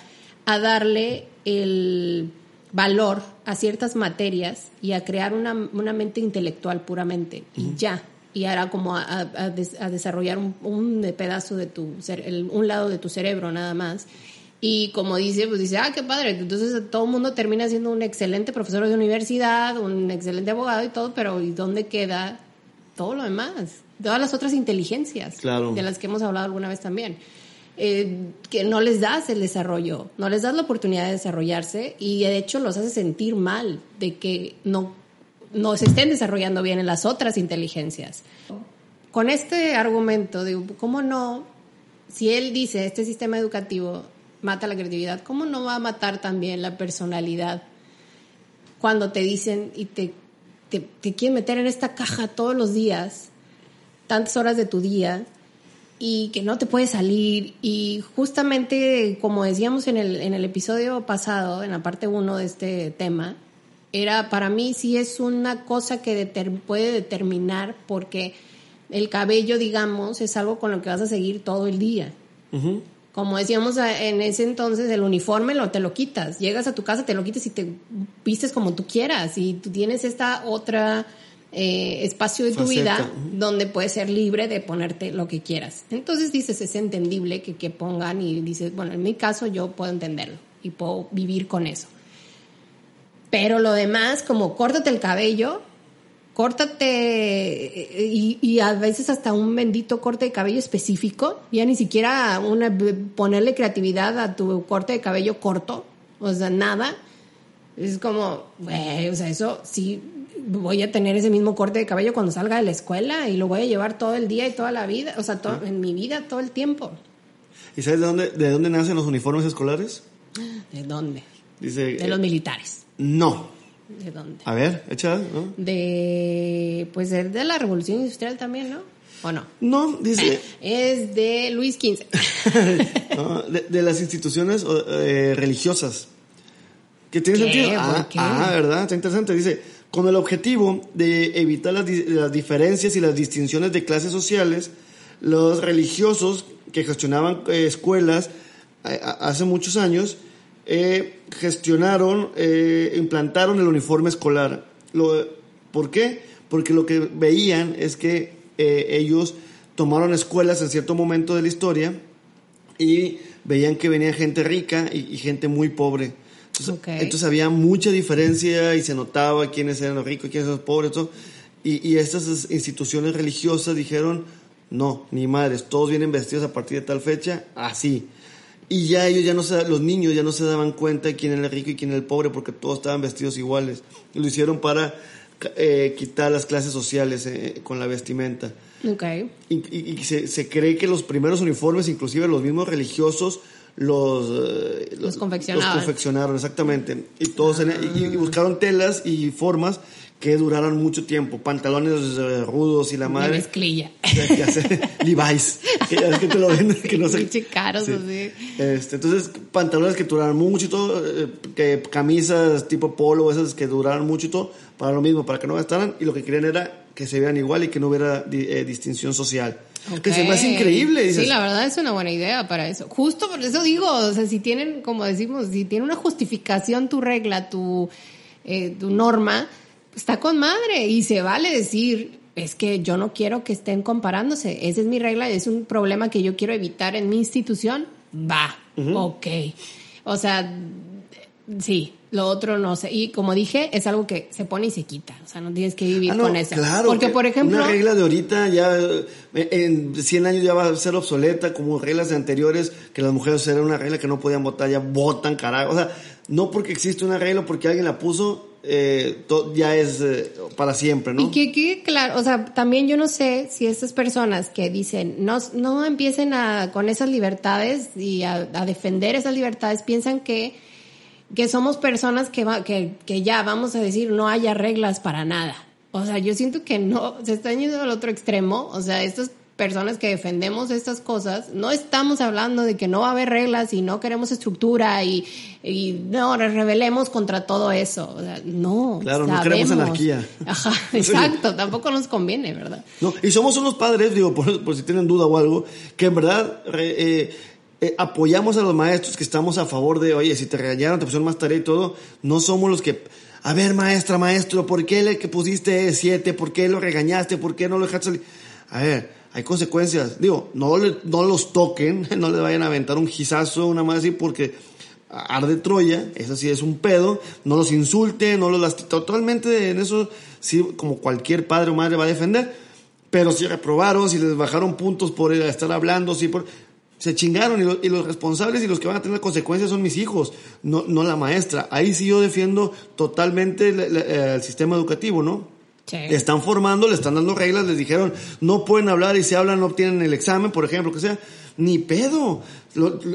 Speaker 1: a darle el valor a ciertas materias y a crear una, una mente intelectual puramente y ya y era como a, a- a des- a desarrollar un, un pedazo de tu un lado de tu cerebro nada más y como dice pues dice ah qué padre entonces todo el mundo termina siendo un excelente profesor de universidad un excelente abogado y todo pero ¿y dónde queda todo lo demás todas las otras inteligencias
Speaker 2: Claro.
Speaker 1: de las que hemos hablado alguna vez también eh, que no les das el desarrollo, no les das la oportunidad de desarrollarse y de hecho los hace sentir mal de que no, no se estén desarrollando bien en las otras inteligencias. Con este argumento, digo, ¿cómo no? Si él dice este sistema educativo mata la creatividad, ¿cómo no va a matar también la personalidad? Cuando te dicen y te, te, quieren meter en esta caja todos los días, tantas horas de tu día, y que no te puedes salir. Y justamente, como decíamos en el, en el episodio pasado, en la parte 1 de este tema, era para mí sí es una cosa que puede determinar porque el cabello, digamos, es algo con lo que vas a seguir todo el día. Como decíamos a- en ese entonces, el uniforme lo, te lo quitas. Llegas a tu casa, te lo quitas y te vistes como tú quieras. Y tú tienes esta otra eh, espacio de tu vida donde puedes ser libre de ponerte lo que quieras. Entonces dices, es entendible que, que pongan y dices, bueno, en mi caso yo puedo entenderlo y puedo vivir con eso. Pero lo demás, como córtate el cabello, córtate y, y a veces hasta un bendito corte de cabello específico, ya ni siquiera una, ponerle creatividad a tu corte de cabello corto, o sea, nada. Es como, güey, o sea, eso sí, voy a tener ese mismo corte de cabello cuando salga de la escuela y lo voy a llevar todo el día y toda la vida, o sea, to- en mi vida todo el tiempo.
Speaker 2: ¿Y sabes de dónde, de dónde nacen los uniformes escolares?
Speaker 1: ¿De dónde?
Speaker 2: Dice...
Speaker 1: De los militares.
Speaker 2: No.
Speaker 1: ¿De dónde?
Speaker 2: A ver, echa, ¿no?
Speaker 1: De, pues es de la revolución industrial también, ¿no? ¿O no?
Speaker 2: No, dice...
Speaker 1: Es de Luis XV.
Speaker 2: No, de, de las instituciones eh, religiosas. ¿Qué tiene
Speaker 1: ¿Qué?
Speaker 2: sentido?
Speaker 1: ¿Por
Speaker 2: Ah,
Speaker 1: qué?
Speaker 2: ah, ¿verdad? Está interesante. Dice, con el objetivo de evitar las, las diferencias y las distinciones de clases sociales, los religiosos que gestionaban eh, escuelas eh, hace muchos años eh, gestionaron, implantaron el uniforme escolar. Lo, ¿Por qué? Porque lo que veían es que ellos tomaron escuelas en cierto momento de la historia y veían que venía gente rica y, gente muy pobre. Entonces, había mucha diferencia y se notaba quiénes eran los ricos, quiénes eran los pobres. Y, y estas instituciones religiosas dijeron, no, ni madres, todos vienen vestidos a partir de tal fecha, así. Y ya ellos ya no se, los niños ya no se daban cuenta de quién era el rico y quién era el pobre porque todos estaban vestidos iguales. Lo hicieron para eh, quitar las clases sociales eh, con la vestimenta.
Speaker 1: Okay.
Speaker 2: Y, se, se, cree que los primeros uniformes, inclusive los mismos religiosos, los,
Speaker 1: eh, los, confeccionaron.
Speaker 2: Los confeccionaron, exactamente. Y, todos y, buscaron telas y formas que duraron mucho tiempo. Pantalones eh, rudos y la madre. De
Speaker 1: mezclilla.
Speaker 2: Levi's. Que, que te lo venden, que no sé.
Speaker 1: caros así.
Speaker 2: Este, entonces, pantalones que duraron mucho y todo. Eh, que camisas tipo polo, esas que duraron mucho y todo. Para lo mismo, para que no gastaran. Y lo que querían era que se vean igual y que no hubiera eh, distinción social. Que se me hace increíble.
Speaker 1: Sí, la verdad es una buena idea para eso. Justo por eso digo, o sea, si tienen, como decimos, si tiene una justificación tu regla, tu, tu norma, está con madre y se vale decir, es que yo no quiero que estén comparándose, esa es mi regla, es un problema que yo quiero evitar en mi institución, va, ok. O sea, sí, lo otro no sé. Y como dije, es algo que se pone y se quita. O sea, no tienes que vivir ah, con eso.
Speaker 2: Claro. Porque, por ejemplo. Una regla de ahorita ya en 100 años ya va a ser obsoleta, como reglas de anteriores, que las mujeres eran una regla que no podían votar, ya votan, carajo. O sea, no porque existe una regla, porque alguien la puso, eh, ya es eh, para siempre, ¿no?
Speaker 1: Y que, que, claro, o sea, también yo no sé si estas personas que dicen no, no empiecen a, con esas libertades y a, defender esas libertades, piensan que, que somos personas que, va, que, que ya vamos a decir no haya reglas para nada. O sea, yo siento que no, se están yendo al otro extremo. O sea, estas personas que defendemos estas cosas, no estamos hablando de que no va a haber reglas y no queremos estructura y, y no rebelemos contra todo eso. O sea, no.
Speaker 2: Claro, no queremos anarquía.
Speaker 1: Ajá, exacto, tampoco nos conviene, ¿verdad?
Speaker 2: No, y somos unos padres, digo, por, si tienen duda o algo, que en verdad eh, eh, apoyamos a los maestros que estamos a favor de, oye, si te regañaron, te pusieron más tarea y todo, no somos los que a ver, maestra, maestro, ¿por qué le que pusiste siete? ¿Por qué lo regañaste? ¿Por qué no lo dejaste salir? A ver, hay consecuencias. Digo, no, no los toquen, no le vayan a aventar un gizazo, una más así, porque arde Troya, eso sí es un pedo, no los insulte, no los lastime, totalmente en eso sí, como cualquier padre o madre va a defender, pero si reprobaron, si les bajaron puntos por estar hablando, si por... Se chingaron y, los responsables y los que van a tener consecuencias son mis hijos, no, no la maestra. Ahí sí yo defiendo totalmente el sistema educativo, ¿no? Están formando, le están dando reglas, les dijeron, no pueden hablar y si hablan no obtienen el examen, por ejemplo, que sea. Ni pedo.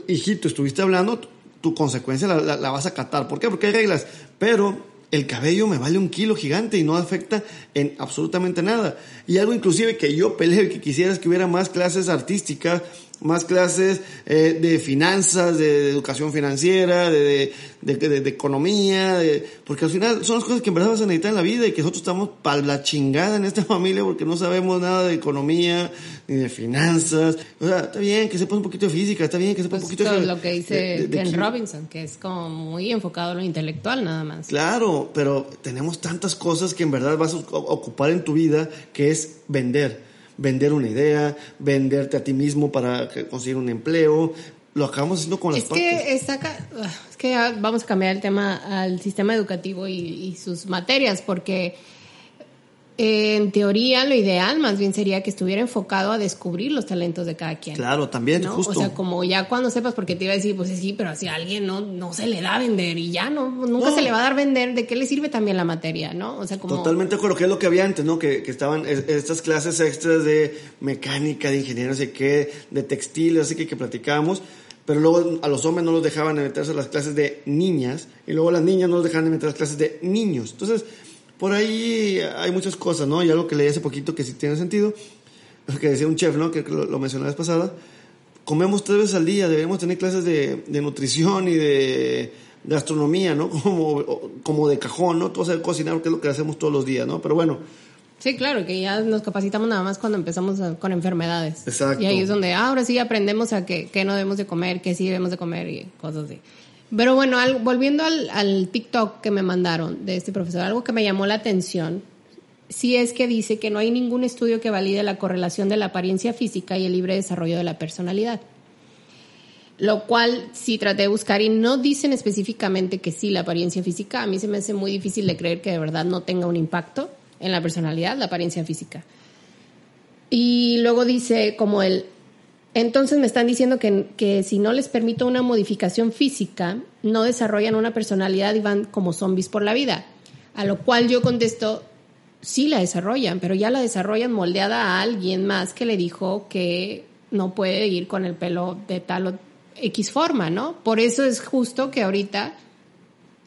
Speaker 2: hijito, estuviste hablando, tu consecuencia la, la, vas a catar. ¿Por qué? Porque hay reglas. Pero el cabello me vale un kilo gigante y no afecta en absolutamente nada. Y algo inclusive que yo peleo y que quisiera es que hubiera más clases artísticas más clases eh, de finanzas, de, educación financiera, de, de, economía, porque al final son las cosas que en verdad vas a necesitar en la vida y que nosotros estamos para la chingada en esta familia porque no sabemos nada de economía ni de finanzas. O sea, está bien que sepas un poquito de física, está bien que sepas un
Speaker 1: pues
Speaker 2: poquito
Speaker 1: de... lo que dice Ben Robinson, que es como muy enfocado en lo intelectual nada más.
Speaker 2: Claro, pero tenemos tantas cosas que en verdad vas a ocupar en tu vida que es vender vender una idea, venderte a ti mismo para conseguir un empleo. Lo acabamos haciendo con las
Speaker 1: es Que es que vamos a cambiar el tema al sistema educativo y sus materias, porque en teoría, lo ideal más bien sería que estuviera enfocado a descubrir los talentos de cada quien.
Speaker 2: Claro, también, justo.
Speaker 1: O sea, como ya cuando sepas, porque te iba a decir, pues sí, pero si a alguien no, no se le da a vender y ya no, nunca se le va a dar vender, ¿de qué le sirve también la materia, no? O sea, como...
Speaker 2: Totalmente acuerdo, que es lo que había antes, ¿no? Que, que estaban estas clases extras de mecánica, de ingeniería, no sé qué, de textiles, así que que platicábamos pero luego a los hombres no los dejaban de meterse a las clases de niñas y luego a las niñas no los dejaban de meter a las clases de niños. Entonces, por ahí hay muchas cosas, ¿no? Y algo que leí hace poquito que sí tiene sentido, que decía un chef, ¿no? Que lo, lo mencioné la vez pasada, comemos tres veces al día, deberíamos tener clases de, nutrición y de gastronomía, ¿no? Como, como de cajón, ¿no? Todo saber cocinar, que es lo que hacemos todos los días, ¿no? Pero bueno,
Speaker 1: Sí, claro, que ya nos capacitamos nada más cuando empezamos a- con enfermedades.
Speaker 2: Exacto.
Speaker 1: Y ahí es donde ah, ahora sí aprendemos a qué, qué no debemos de comer, qué sí debemos de comer y cosas así. Pero bueno, volviendo al, al TikTok que me mandaron de este profesor, algo que me llamó la atención, sí es que dice que no hay ningún estudio que valide la correlación de la apariencia física y el libre desarrollo de la personalidad. Lo cual sí traté de buscar y no dicen específicamente que sí la apariencia física. A mí se me hace muy difícil de creer que de verdad no tenga un impacto en la personalidad, la apariencia física. Y luego dice como el, entonces me están diciendo que, que si no les permito una modificación física, no desarrollan una personalidad y van como zombies por la vida. A lo cual yo contesto, sí la desarrollan, pero ya la desarrollan moldeada a alguien más que le dijo que no puede ir con el pelo de tal o X forma, ¿no? Por eso es justo que ahorita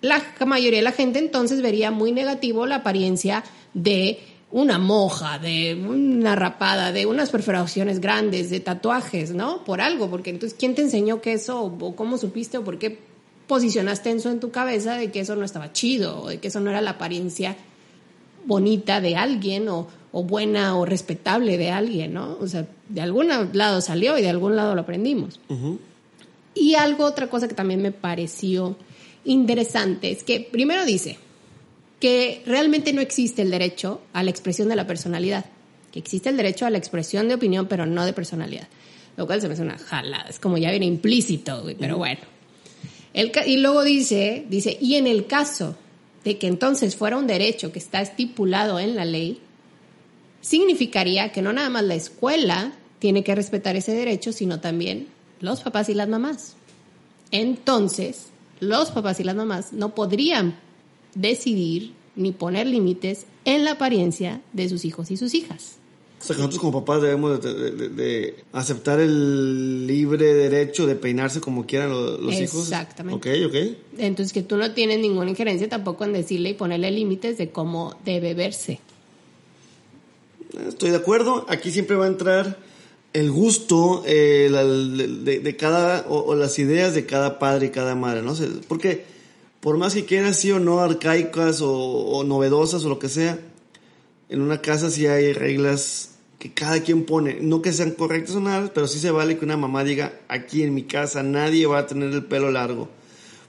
Speaker 1: la mayoría de la gente entonces vería muy negativo la apariencia de una moja, de una rapada, de unas perforaciones grandes, de tatuajes, ¿no? Por algo, porque entonces, ¿quién te enseñó que eso, o cómo supiste, o por qué posicionaste eso en tu cabeza de que eso no estaba chido, o de que eso no era la apariencia bonita de alguien, o, o buena o respetable de alguien, ¿no? O sea, de algún lado salió y de algún lado lo aprendimos. Y algo, otra cosa que también me pareció interesante es que primero dice que realmente no existe el derecho a la expresión de la personalidad, que existe el derecho a la expresión de opinión, pero no de personalidad, lo cual se me hace una jalada, es como ya viene implícito, güey, pero bueno. El y luego dice, dice, y en el caso de que entonces fuera un derecho que está estipulado en la ley, significaría que no nada más la escuela tiene que respetar ese derecho, sino también los papás y las mamás. Entonces, los papás y las mamás no podrían decidir ni poner límites en la apariencia de sus hijos y sus hijas.
Speaker 2: O sea, que nosotros como papás debemos de, de- de- de aceptar el libre derecho de peinarse como quieran lo- los, hijos.
Speaker 1: Exactamente.
Speaker 2: Ok, ok.
Speaker 1: Entonces, que tú no tienes ninguna injerencia tampoco en decirle y ponerle límites de cómo debe verse.
Speaker 2: Estoy de acuerdo. Aquí siempre va a entrar el gusto eh, la- de, de cada, o, o las ideas de cada padre y cada madre, ¿no? Porque por más que quieran sí o no arcaicas o, o novedosas o lo que sea, en una casa sí hay reglas que cada quien pone. No que sean correctas o nada, pero sí se vale que una mamá diga, aquí en mi casa nadie va a tener el pelo largo.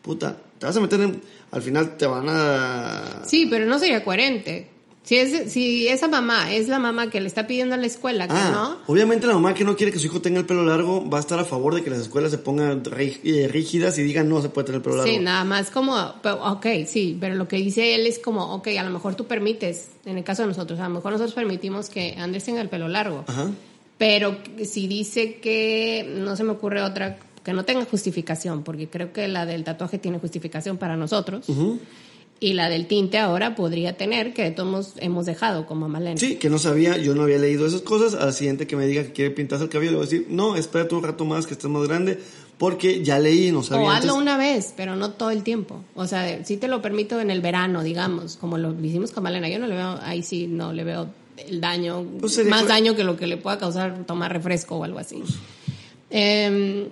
Speaker 2: Puta, te vas a meter en... Al final te van a...
Speaker 1: Sí, pero no sería coherente. Si, es, si esa mamá es la mamá que le está pidiendo a la escuela que
Speaker 2: Ah,
Speaker 1: no,
Speaker 2: obviamente la mamá que no quiere que su hijo tenga el pelo largo va a estar a favor de que las escuelas se pongan eh, rígidas y digan no se puede tener el pelo largo.
Speaker 1: Sí, nada más como, ok, sí, pero lo que dice él es como, ok, a lo mejor tú permites, en el caso de nosotros, a lo mejor nosotros permitimos que Andrés tenga el pelo largo,
Speaker 2: Ajá.
Speaker 1: pero si dice que no se me ocurre otra, que no tenga justificación, porque creo que la del tatuaje tiene justificación para nosotros, y la del tinte ahora podría tener, que todos hemos dejado como Malena.
Speaker 2: Sí, que no sabía, yo no había leído esas cosas. Al siguiente que me diga que quiere pintarse el cabello, le voy a decir, no, espérate un rato más que estés más grande, porque ya leí, no sabía.
Speaker 1: O
Speaker 2: antes.
Speaker 1: hazlo una vez, pero no todo el tiempo. O sea, sí te lo permito en el verano, digamos, como lo hicimos con Malena. Yo no le veo, ahí sí no le veo el daño,
Speaker 2: Pues
Speaker 1: más daño que lo que le pueda causar tomar refresco o algo así. Em,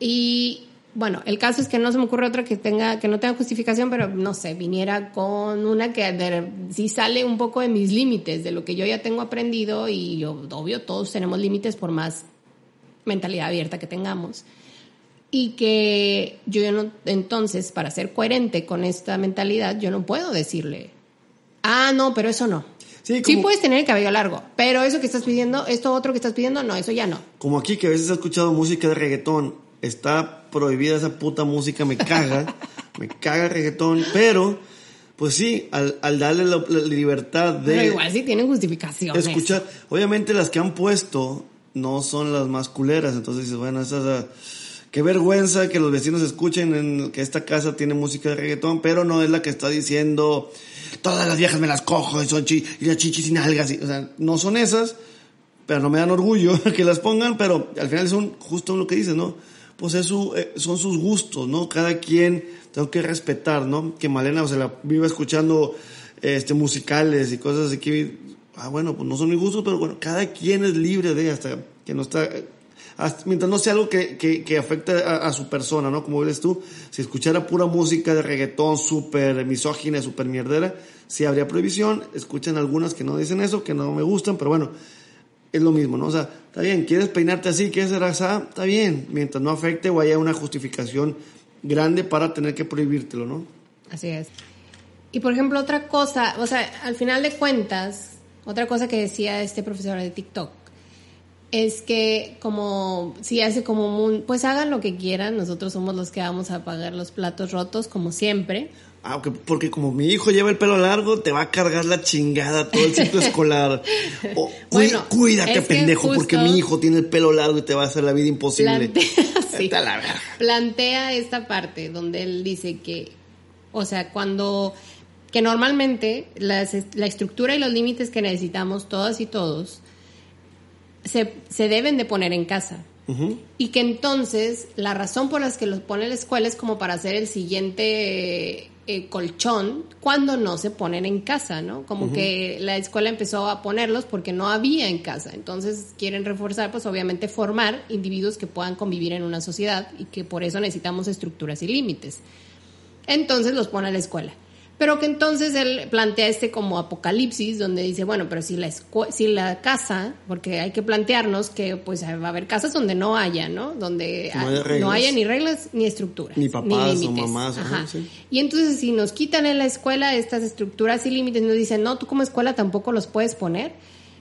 Speaker 1: y bueno, el caso es que no se me ocurre otra que tenga, que no tenga justificación, pero no sé, viniera con una que de- sí sale un poco de mis límites, de lo que yo ya tengo aprendido y yo, obvio, todos tenemos límites por más mentalidad abierta que tengamos. Y que yo no, entonces, para ser coherente con esta mentalidad, yo no puedo decirle, ah, no, pero eso no.
Speaker 2: Sí,
Speaker 1: puedes tener el cabello largo, pero eso que estás pidiendo, esto otro que estás pidiendo, no, eso ya no.
Speaker 2: Como aquí que a veces he escuchado música de reggaetón, está prohibida esa puta música, me caga, me caga el reggaetón, pero pues sí, al, al darle la, la libertad de...
Speaker 1: Pero igual sí tienen justificaciones.
Speaker 2: escuchar. Obviamente las que han puesto no son las más culeras, entonces dices, bueno, esas, ah, qué vergüenza que los vecinos escuchen en que esta casa tiene música de reggaetón, pero no es la que está diciendo todas las viejas me las cojo y son chi y las chichis sin algas, y- o sea, no son esas, pero no me dan orgullo que las pongan, pero al final son justo lo que dices, ¿no? Pues es su, eh, son sus gustos, ¿no? Cada quien tengo que respetar, ¿no? Que Malena se la viva escuchando este musicales y cosas así que ah bueno, pues no son mis gustos, pero bueno, cada quien es libre de hasta que no está mientras no sea algo que, que, afecte a, su persona, ¿no? Como ves tú, si escuchara pura música de reggaetón súper misógina, súper mierdera, sí habría prohibición. Escuchan algunas que no dicen eso, que no me gustan, pero bueno, es lo mismo, ¿no? O sea, está bien, quieres peinarte así, quieres ser así, está bien, mientras no afecte o haya una justificación grande para tener que prohibírtelo, ¿no?
Speaker 1: Así es. Y por ejemplo, otra cosa, o sea, al final de cuentas, otra cosa que decía este profesor de TikTok es que como si hace como un, pues hagan lo que quieran, nosotros somos los que vamos a pagar los platos rotos como siempre.
Speaker 2: Ah, porque como mi hijo lleva el pelo largo, te va a cargar la chingada todo el ciclo escolar. bueno, cuídate, pendejo, porque mi hijo tiene el pelo largo y te va a hacer la vida imposible.
Speaker 1: Plantea, plantea esta parte donde él dice que, o sea, cuando que normalmente la estructura y los límites que necesitamos todas y todos se, se deben de poner en casa. Y que entonces la razón por la que los pone la escuela es como para hacer el siguiente eh, colchón cuando no se ponen en casa, ¿no? Como que la escuela empezó a ponerlos porque no había en casa. Entonces quieren reforzar, pues obviamente formar individuos que puedan convivir en una sociedad y que por eso necesitamos estructuras y límites. Entonces los pone a la escuela. Pero que entonces él plantea este como apocalipsis, donde dice, bueno, pero si la, si la casa, porque hay que plantearnos que pues va a haber casas donde no haya, ¿no? Donde no, haya ni reglas ni estructuras.
Speaker 2: Ni papás ni o mamás. Ajá.
Speaker 1: Y entonces si nos quitan en la escuela estas estructuras y límites, nos dicen, no, tú como escuela tampoco los puedes poner.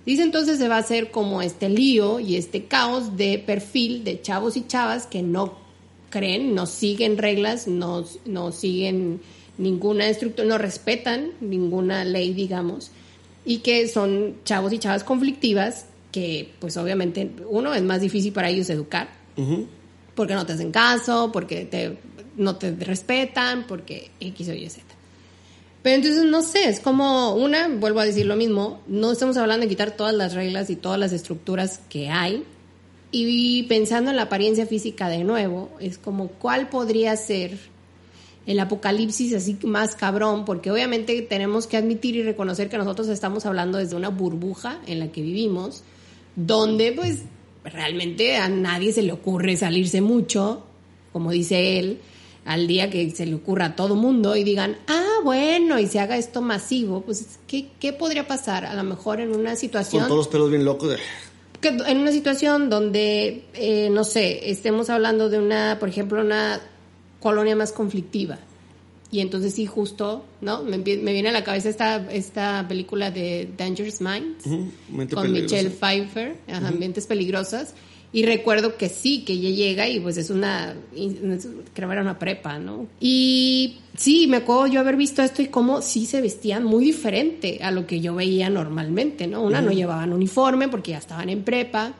Speaker 1: Dice entonces se va a hacer como este lío y este caos de perfil de chavos y chavas que no creen, no siguen reglas, no, no siguen ninguna estructura, no respetan ninguna ley, digamos, y que son chavos y chavas conflictivas que pues obviamente uno es más difícil para ellos educar, porque no te hacen caso, porque te, no te respetan, porque X o Y, Z. Pero entonces, no sé, es como una, vuelvo a decir lo mismo, no estamos hablando de quitar todas las reglas y todas las estructuras que hay. Y pensando en la apariencia física de nuevo, es como cuál podría ser el apocalipsis así más cabrón, porque obviamente tenemos que admitir y reconocer que nosotros estamos hablando desde una burbuja en la que vivimos, donde pues realmente a nadie se le ocurre salirse mucho, como dice él, al día que se le ocurra a todo mundo y digan, ah, bueno, y se haga esto masivo, pues ¿qué, qué podría pasar? A lo mejor en una situación...
Speaker 2: Con todos los pelos bien locos de...
Speaker 1: Que en una situación donde, eh, no sé, estemos hablando de una, por ejemplo, una colonia más conflictiva. Y entonces sí, justo, ¿no? Me, viene a la cabeza esta, esta película de Dangerous Minds con Michelle Pfeiffer, Ambientes Peligrosas. Y recuerdo que sí, que ella llega y pues es una, creo que era una prepa, ¿no? Y sí, me acuerdo yo haber visto esto y cómo sí se vestían muy diferente a lo que yo veía normalmente, ¿no? Una no llevaban uniforme porque ya estaban en prepa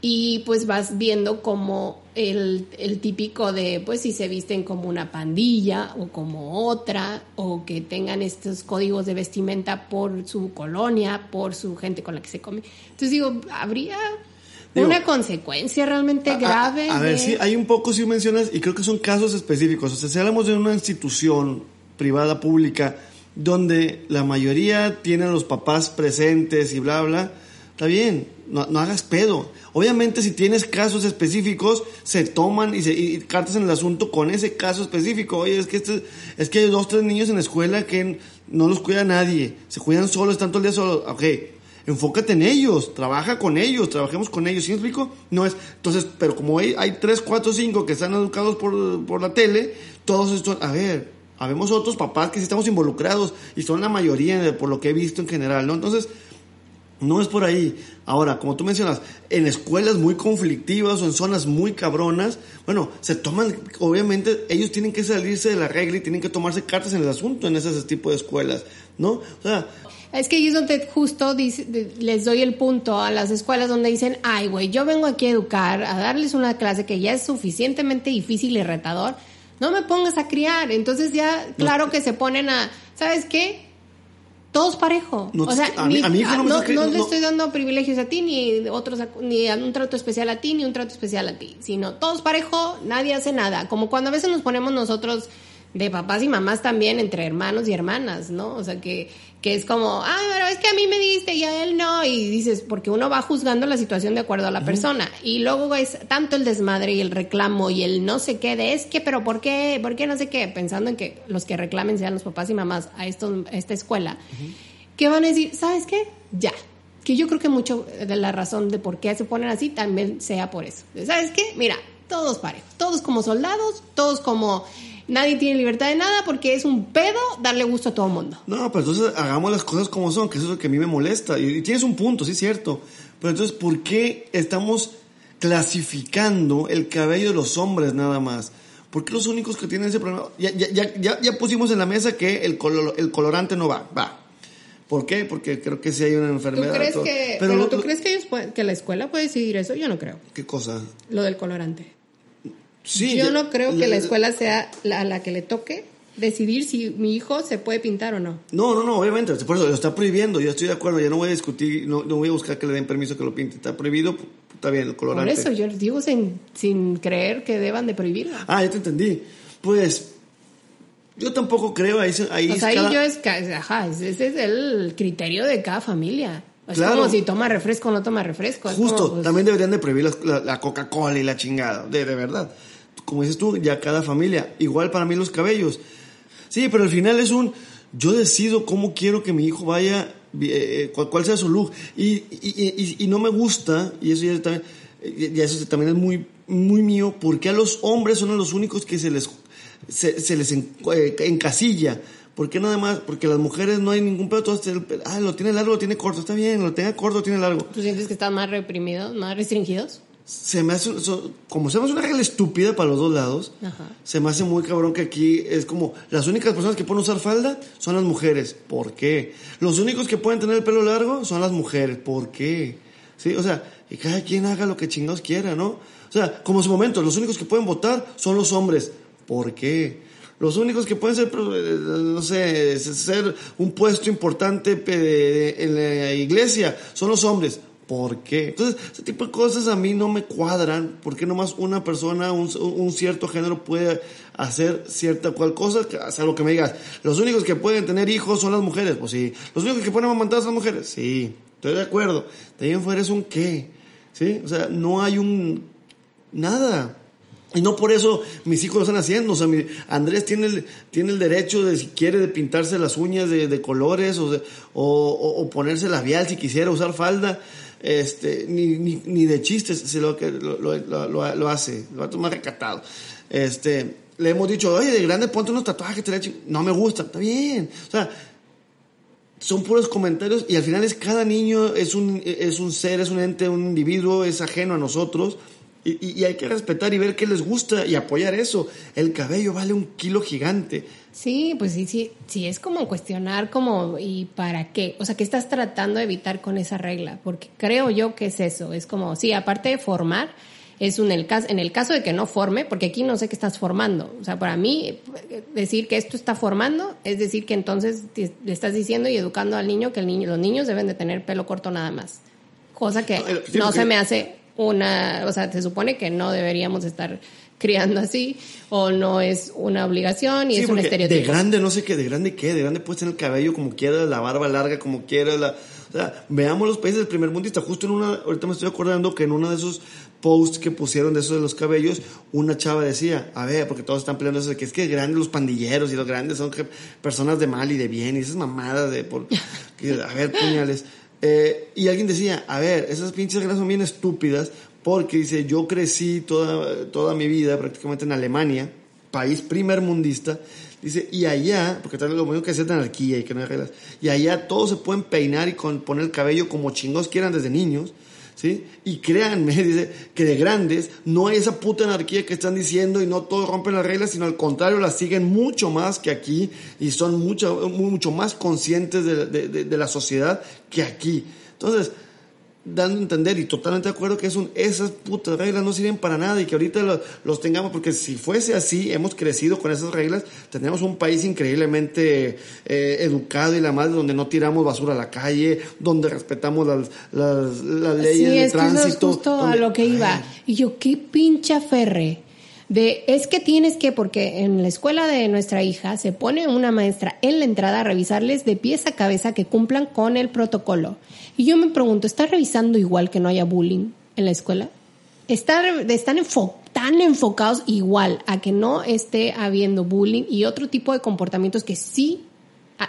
Speaker 1: y pues vas viendo como el, típico de, pues si se visten como una pandilla o como otra, o que tengan estos códigos de vestimenta por su colonia, por su gente con la que se come. Entonces digo, habría una consecuencia realmente grave.
Speaker 2: A, ver, sí, hay un poco, si mencionas, y creo que son casos específicos. O sea, si hablamos de una institución privada, pública, donde la mayoría tienen los papás presentes y bla, bla, está bien, no, no hagas pedo. Obviamente si tienes casos específicos, se toman y, se, cartas en el asunto con ese caso específico. Oye, es que, este, es que hay dos, tres niños en la escuela que no los cuida nadie, se cuidan solos, están todo el día solos. Ok, enfócate en ellos, trabaja con ellos, trabajemos con ellos. ¿Sí me explico? No es, entonces, pero como hay, hay tres, cuatro, cinco que están educados por, por la tele, todos estos, a ver, habemos otros papás que sí estamos involucrados y son la mayoría por lo que he visto en general, ¿no? Entonces, no es por ahí. Ahora, como tú mencionas, en escuelas muy conflictivas o en zonas muy cabronas, bueno, se toman, obviamente ellos tienen que salirse de la regla y tienen que tomarse cartas en el asunto en ese tipo de escuelas, ¿no? O sea...
Speaker 1: Es que es donde justo les doy el punto a las escuelas donde dicen, ay, güey, yo vengo aquí a educar, a darles una clase que ya es suficientemente difícil y retador, no me pongas a criar. Entonces ya, claro que se ponen a, ¿sabes qué? Todos parejo. o sea, a, mí, no, le estoy dando privilegios a ti, ni otros, ni un trato especial a ti, ni un trato especial a ti, sino todos parejo, nadie hace nada. Como cuando a veces nos ponemos nosotros de papás y mamás también entre hermanos y hermanas, ¿no? O sea, que, que es como, ah, pero es que a mí me diste y a él no, y dices, porque uno va juzgando la situación de acuerdo a la persona, y luego es tanto el desmadre y el reclamo y el no sé qué de es que, pero ¿por qué? ¿Por qué no sé qué? Pensando en que los que reclamen sean los papás y mamás a, esta escuela, que van a decir, ¿sabes qué? Ya. Que yo creo que mucho de la razón de por qué se ponen así también sea por eso. ¿Sabes qué? Mira, todos parejos, todos como soldados, todos como nadie tiene libertad de nada porque es un pedo darle gusto a todo el mundo.
Speaker 2: No, pero entonces hagamos las cosas como son, que eso es lo que a mí me molesta. Y, tienes un punto, sí es cierto. Pero entonces, ¿por qué estamos clasificando el cabello de los hombres nada más? ¿Por qué los únicos que tienen ese problema? Ya, ya, ya, ya pusimos en la mesa que el, el colorante no va, va. ¿Por qué? Porque creo que sí hay una enfermedad.
Speaker 1: ¿Tú crees, que, pero, ¿tú crees que, que la escuela puede decidir eso? Yo no creo.
Speaker 2: ¿Qué cosa?
Speaker 1: Lo del colorante. Yo no creo que la escuela sea la, la que le toque decidir si mi hijo se puede pintar o no.
Speaker 2: No, no, no, obviamente, por eso lo está prohibiendo, yo estoy de acuerdo, ya no voy a discutir, no, no voy a buscar que le den permiso que lo pinte, está prohibido, está bien, el colorante.
Speaker 1: Por eso yo digo sin, sin creer que deban de prohibirlo.
Speaker 2: Ah, ya te entendí. Pues yo tampoco creo, ahí, ahí,
Speaker 1: o sea, ahí yo es, ajá, ese es el criterio de cada familia. Es como si toma refresco o no toma refresco.
Speaker 2: Justo, pues, también deberían de prohibir la, la Coca-Cola y la chingada, de, de verdad como dices tú, ya cada familia. Igual para mí los cabellos. Sí, pero al final es un, yo decido cómo quiero que mi hijo vaya, eh, cuál, sea su look. Y, y, y, no me gusta, y eso ya también, ya eso también es muy, muy mío, porque a los hombres son los únicos que se les, se, les eh, encasilla. ¿Por qué nada más? Porque las mujeres no hay ningún pedo, ah, lo tiene largo, lo tiene corto, está bien, lo tenga corto, lo tiene largo.
Speaker 1: ¿Tú sientes que están más reprimidos, más restringidos?
Speaker 2: Se me hace, como se me hace una regla estúpida para los dos lados, se me hace muy cabrón que aquí es como, las únicas personas que pueden usar falda son las mujeres. ¿Por qué? Los únicos que pueden tener el pelo largo son las mujeres. ¿Por qué? ¿Sí? O sea, y cada quien haga lo que chingados quiera, ¿no? O sea, como en su momento, los únicos que pueden votar son los hombres. ¿Por qué? Los únicos que pueden ser, eh, no sé, ser un puesto importante en la iglesia son los hombres. ¿Por qué? Entonces, ese tipo de cosas a mí no me cuadran. ¿Por qué nomás una persona, un, cierto género puede hacer cierta cual cosa? O lo que me digas, los únicos que pueden tener hijos son las mujeres. Pues sí. Los únicos que pueden amamantar son las mujeres. Sí. Estoy de acuerdo. De en fuera es un qué. ¿Sí? O sea, no hay un... Nada. Y no por eso mis hijos lo están haciendo. O sea, Andrés tiene el, tiene el derecho de si quiere de pintarse las uñas de, colores o, o, o ponerse labial si quisiera usar falda este, ni, ni, ni de chistes se lo, lo, lo, lo, hace, lo va a tomar recatado. Este, le hemos dicho, oye, de grande ponte unos tatuajes, no me gusta, está bien. O sea, son puros comentarios y al final es cada niño es un, es un ser, es un ente, un individuo, es ajeno a nosotros y, hay que respetar y ver qué les gusta y apoyar eso. El cabello vale un kilo gigante.
Speaker 1: Sí, pues sí, sí, sí, es como cuestionar como, ¿y para qué? O sea, ¿qué estás tratando de evitar con esa regla? Porque creo yo que es eso, es como, sí, aparte de formar, es un, el caso, en el caso de que no forme, porque aquí no sé qué estás formando. O sea, para mí, decir que esto está formando, es decir que entonces le estás diciendo y educando al niño que el niño, los niños deben de tener pelo corto nada más. Cosa que no se me hace una, o sea, se supone que no deberíamos estar criando así o no es una obligación y es un estereotipo.
Speaker 2: De grande, no sé qué, de grande qué, de grande puedes tener el cabello como quieras, la barba larga como quieras, la, o sea, veamos los países del primer mundo y está justo en una, ahorita me estoy acordando que en uno de esos posts que pusieron de esos de los cabellos, una chava decía, a ver, porque todos están peleando eso de que es que grandes los pandilleros y los grandes son personas de mal y de bien y esas mamadas de por, a ver, puñales. Eh, y alguien decía, a ver, esas pinches reglas son bien estúpidas porque dice, yo crecí toda, toda mi vida prácticamente en Alemania, país primer mundista, dice, y allá, porque tal lo mismo que hacer anarquía y que no hay reglas, y allá todos se pueden peinar y con, poner el cabello como chingos quieran desde niños, ¿sí? Y créanme, dice, que de grandes no hay esa puta anarquía que están diciendo y no todos rompen las reglas, sino al contrario, las siguen mucho más que aquí y son mucho, mucho más conscientes de, de la sociedad que aquí. Entonces, dando a entender y totalmente de acuerdo que es un, esas putas reglas no sirven para nada y que ahorita los tengamos, porque si fuese así, hemos crecido con esas reglas, tendríamos un país increíblemente eh, educado y la madre donde no tiramos basura a la calle, donde respetamos las, las, leyes de tránsito.
Speaker 1: justo a lo que iba. Y yo, qué pincha ferre de es que tienes que, porque en la escuela de nuestra hija se pone una maestra en la entrada a revisarles de pies a cabeza que cumplan con el protocolo. Y yo me pregunto, ¿está revisando igual que no haya bullying en la escuela? ¿Están, están tan enfocados igual a que no esté habiendo bullying y otro tipo de comportamientos que sí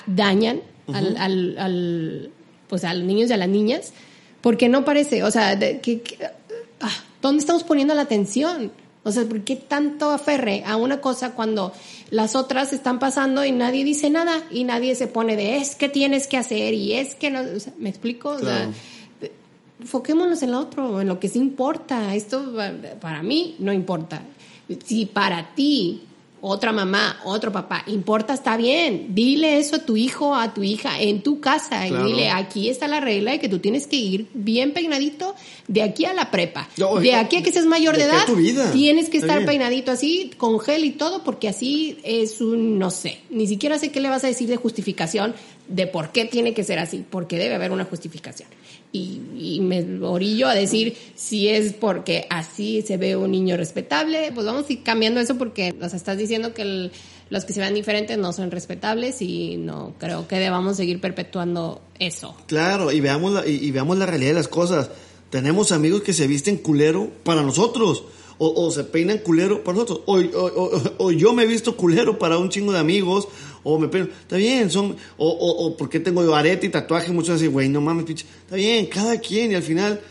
Speaker 1: dañan al, al, pues a los niños y a las niñas? Porque no parece, o sea, que, ah, ¿dónde estamos poniendo la atención? O sea, ¿por qué tanto aferre a una cosa cuando las otras están pasando y nadie dice nada y nadie se pone de es que tienes que hacer y es que no, ¿me explico? O sea, enfoquémonos en lo otro, en lo que sí importa. Esto para mí no importa. Si para ti otra mamá, otro papá, importa, está bien. Dile eso a tu hijo, a tu hija en tu casa y dile, aquí está la regla de que tú tienes que ir bien peinadito de aquí a la prepa. de aquí a que seas mayor de, edad, tienes que estar peinadito así, con gel y todo, porque así es un, no sé, ni siquiera sé qué le vas a decir de justificación de por qué tiene que ser así, porque debe haber una justificación y, me orillo a decir si es porque así se ve un niño respetable, pues vamos a ir cambiando eso porque nos estás diciendo que los que se vean diferentes no son respetables y no creo que debamos seguir perpetuando eso.
Speaker 2: Claro, y veamos la, y, veamos la realidad de las cosas. Tenemos amigos que se visten culero para nosotros. O, se peinan culero para nosotros. O, o, yo me he visto culero para un chingo de amigos o me peino, está bien, son, o, o, o porque tengo yo arete y tatuaje, muchos así, güey, no mames, pinche, está bien, cada quien, y al final,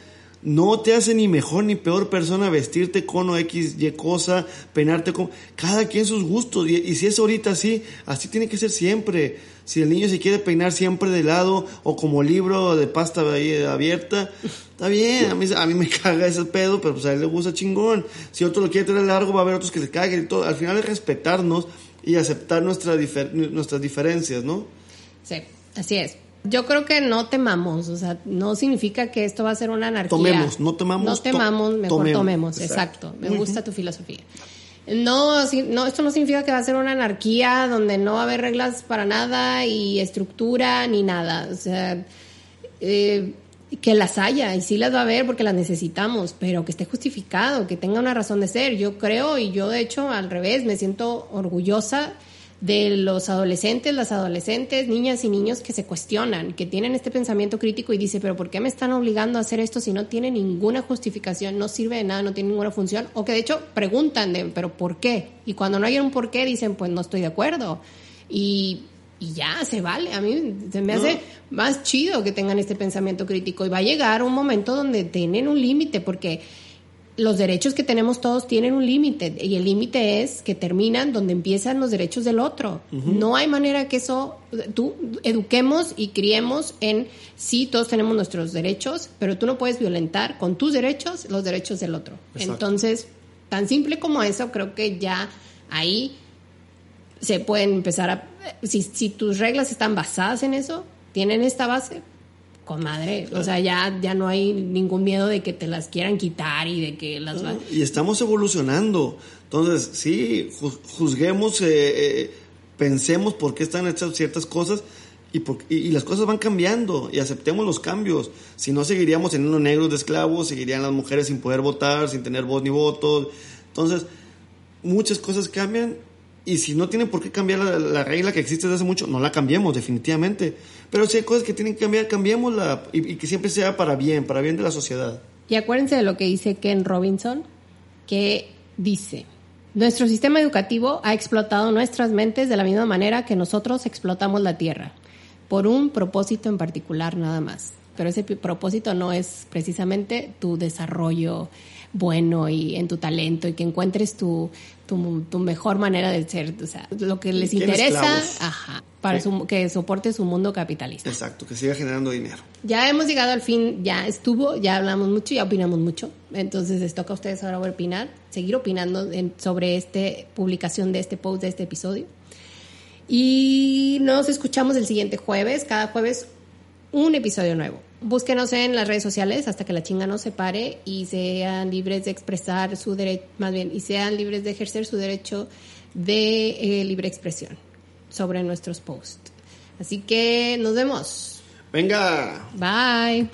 Speaker 2: no te hace ni mejor ni peor persona vestirte con o X, Y cosa, peinarte con, cada quien sus gustos, y, si es ahorita así, así tiene que ser siempre. Si el niño se quiere peinar siempre de lado o como libro de pasta ahí abierta, está bien, a mí, a mí me caga ese pedo, pero pues a él le gusta chingón. Si otro lo quiere tener largo, va a haber otros que le caguen y todo. Al final es respetarnos y aceptar nuestra nuestras diferencias, ¿no?
Speaker 1: Sí, así es. Yo creo que no temamos, o sea, no significa que esto va a ser una anarquía.
Speaker 2: Tomemos, no temamos.
Speaker 1: No temamos, mejor tomemos, exacto. Me gusta tu filosofía. No, no, esto no significa que va a ser una anarquía donde no va a haber reglas para nada y estructura ni nada. O sea, eh, que las haya y sí las va a haber porque las necesitamos, pero que esté justificado, que tenga una razón de ser. Yo creo y yo de hecho al revés me siento orgullosa de los adolescentes, las adolescentes, niñas y niños que se cuestionan, que tienen este pensamiento crítico y dice, pero ¿por qué me están obligando a hacer esto si no tiene ninguna justificación, no sirve de nada, no tiene ninguna función? O que de hecho preguntan de, pero ¿por qué? Y cuando no hay un por qué dicen, pues no estoy de acuerdo. Y y ya se vale. A mí se me hace más chido que tengan este pensamiento crítico y va a llegar un momento donde tienen un límite porque los derechos que tenemos todos tienen un límite y el límite es que terminan donde empiezan los derechos del otro. No hay manera que eso, tú eduquemos y criemos en, sí, todos tenemos nuestros derechos, pero tú no puedes violentar con tus derechos los derechos del otro. Entonces, tan simple como eso, creo que ya ahí se pueden empezar a... Si, si tus reglas están basadas en eso, tienen esta base, con madre, o sea, ya, ya no hay ningún miedo de que te las quieran quitar y de que las...
Speaker 2: y estamos evolucionando, entonces sí, juzguemos, eh, eh, pensemos por qué están hechas ciertas cosas y, y, las cosas van cambiando y aceptemos los cambios, si no seguiríamos teniendo negros de esclavos, seguirían las mujeres sin poder votar, sin tener voz ni voto, entonces muchas cosas cambian y si no tienen por qué cambiar la, regla que existe desde hace mucho, no la cambiemos definitivamente. Pero si hay cosas que tienen que cambiar, cambiémosla y, y que siempre sea para bien, para bien de la sociedad.
Speaker 1: Y acuérdense de lo que dice Ken Robinson, que dice, nuestro sistema educativo ha explotado nuestras mentes de la misma manera que nosotros explotamos la Tierra, por un propósito en particular nada más. Pero ese propósito no es precisamente tu desarrollo bueno y en tu talento y que encuentres tu, tu, mejor manera de ser, o sea, lo que les interesa, ajá, para que soporte su mundo capitalista.
Speaker 2: Exacto, que siga generando dinero.
Speaker 1: Ya hemos llegado al fin, ya estuvo, ya hablamos mucho, ya opinamos mucho, entonces les toca a ustedes ahora opinar, seguir opinando sobre esta publicación de este post, de este episodio. Y nos escuchamos el siguiente jueves, cada jueves un episodio nuevo. Búsquenos en las redes sociales hasta que la chinga no se pare y sean libres de expresar su derecho, más bien, y sean libres de ejercer su derecho de eh, libre expresión sobre nuestros posts. Así que nos vemos.
Speaker 2: Venga.
Speaker 1: Bye.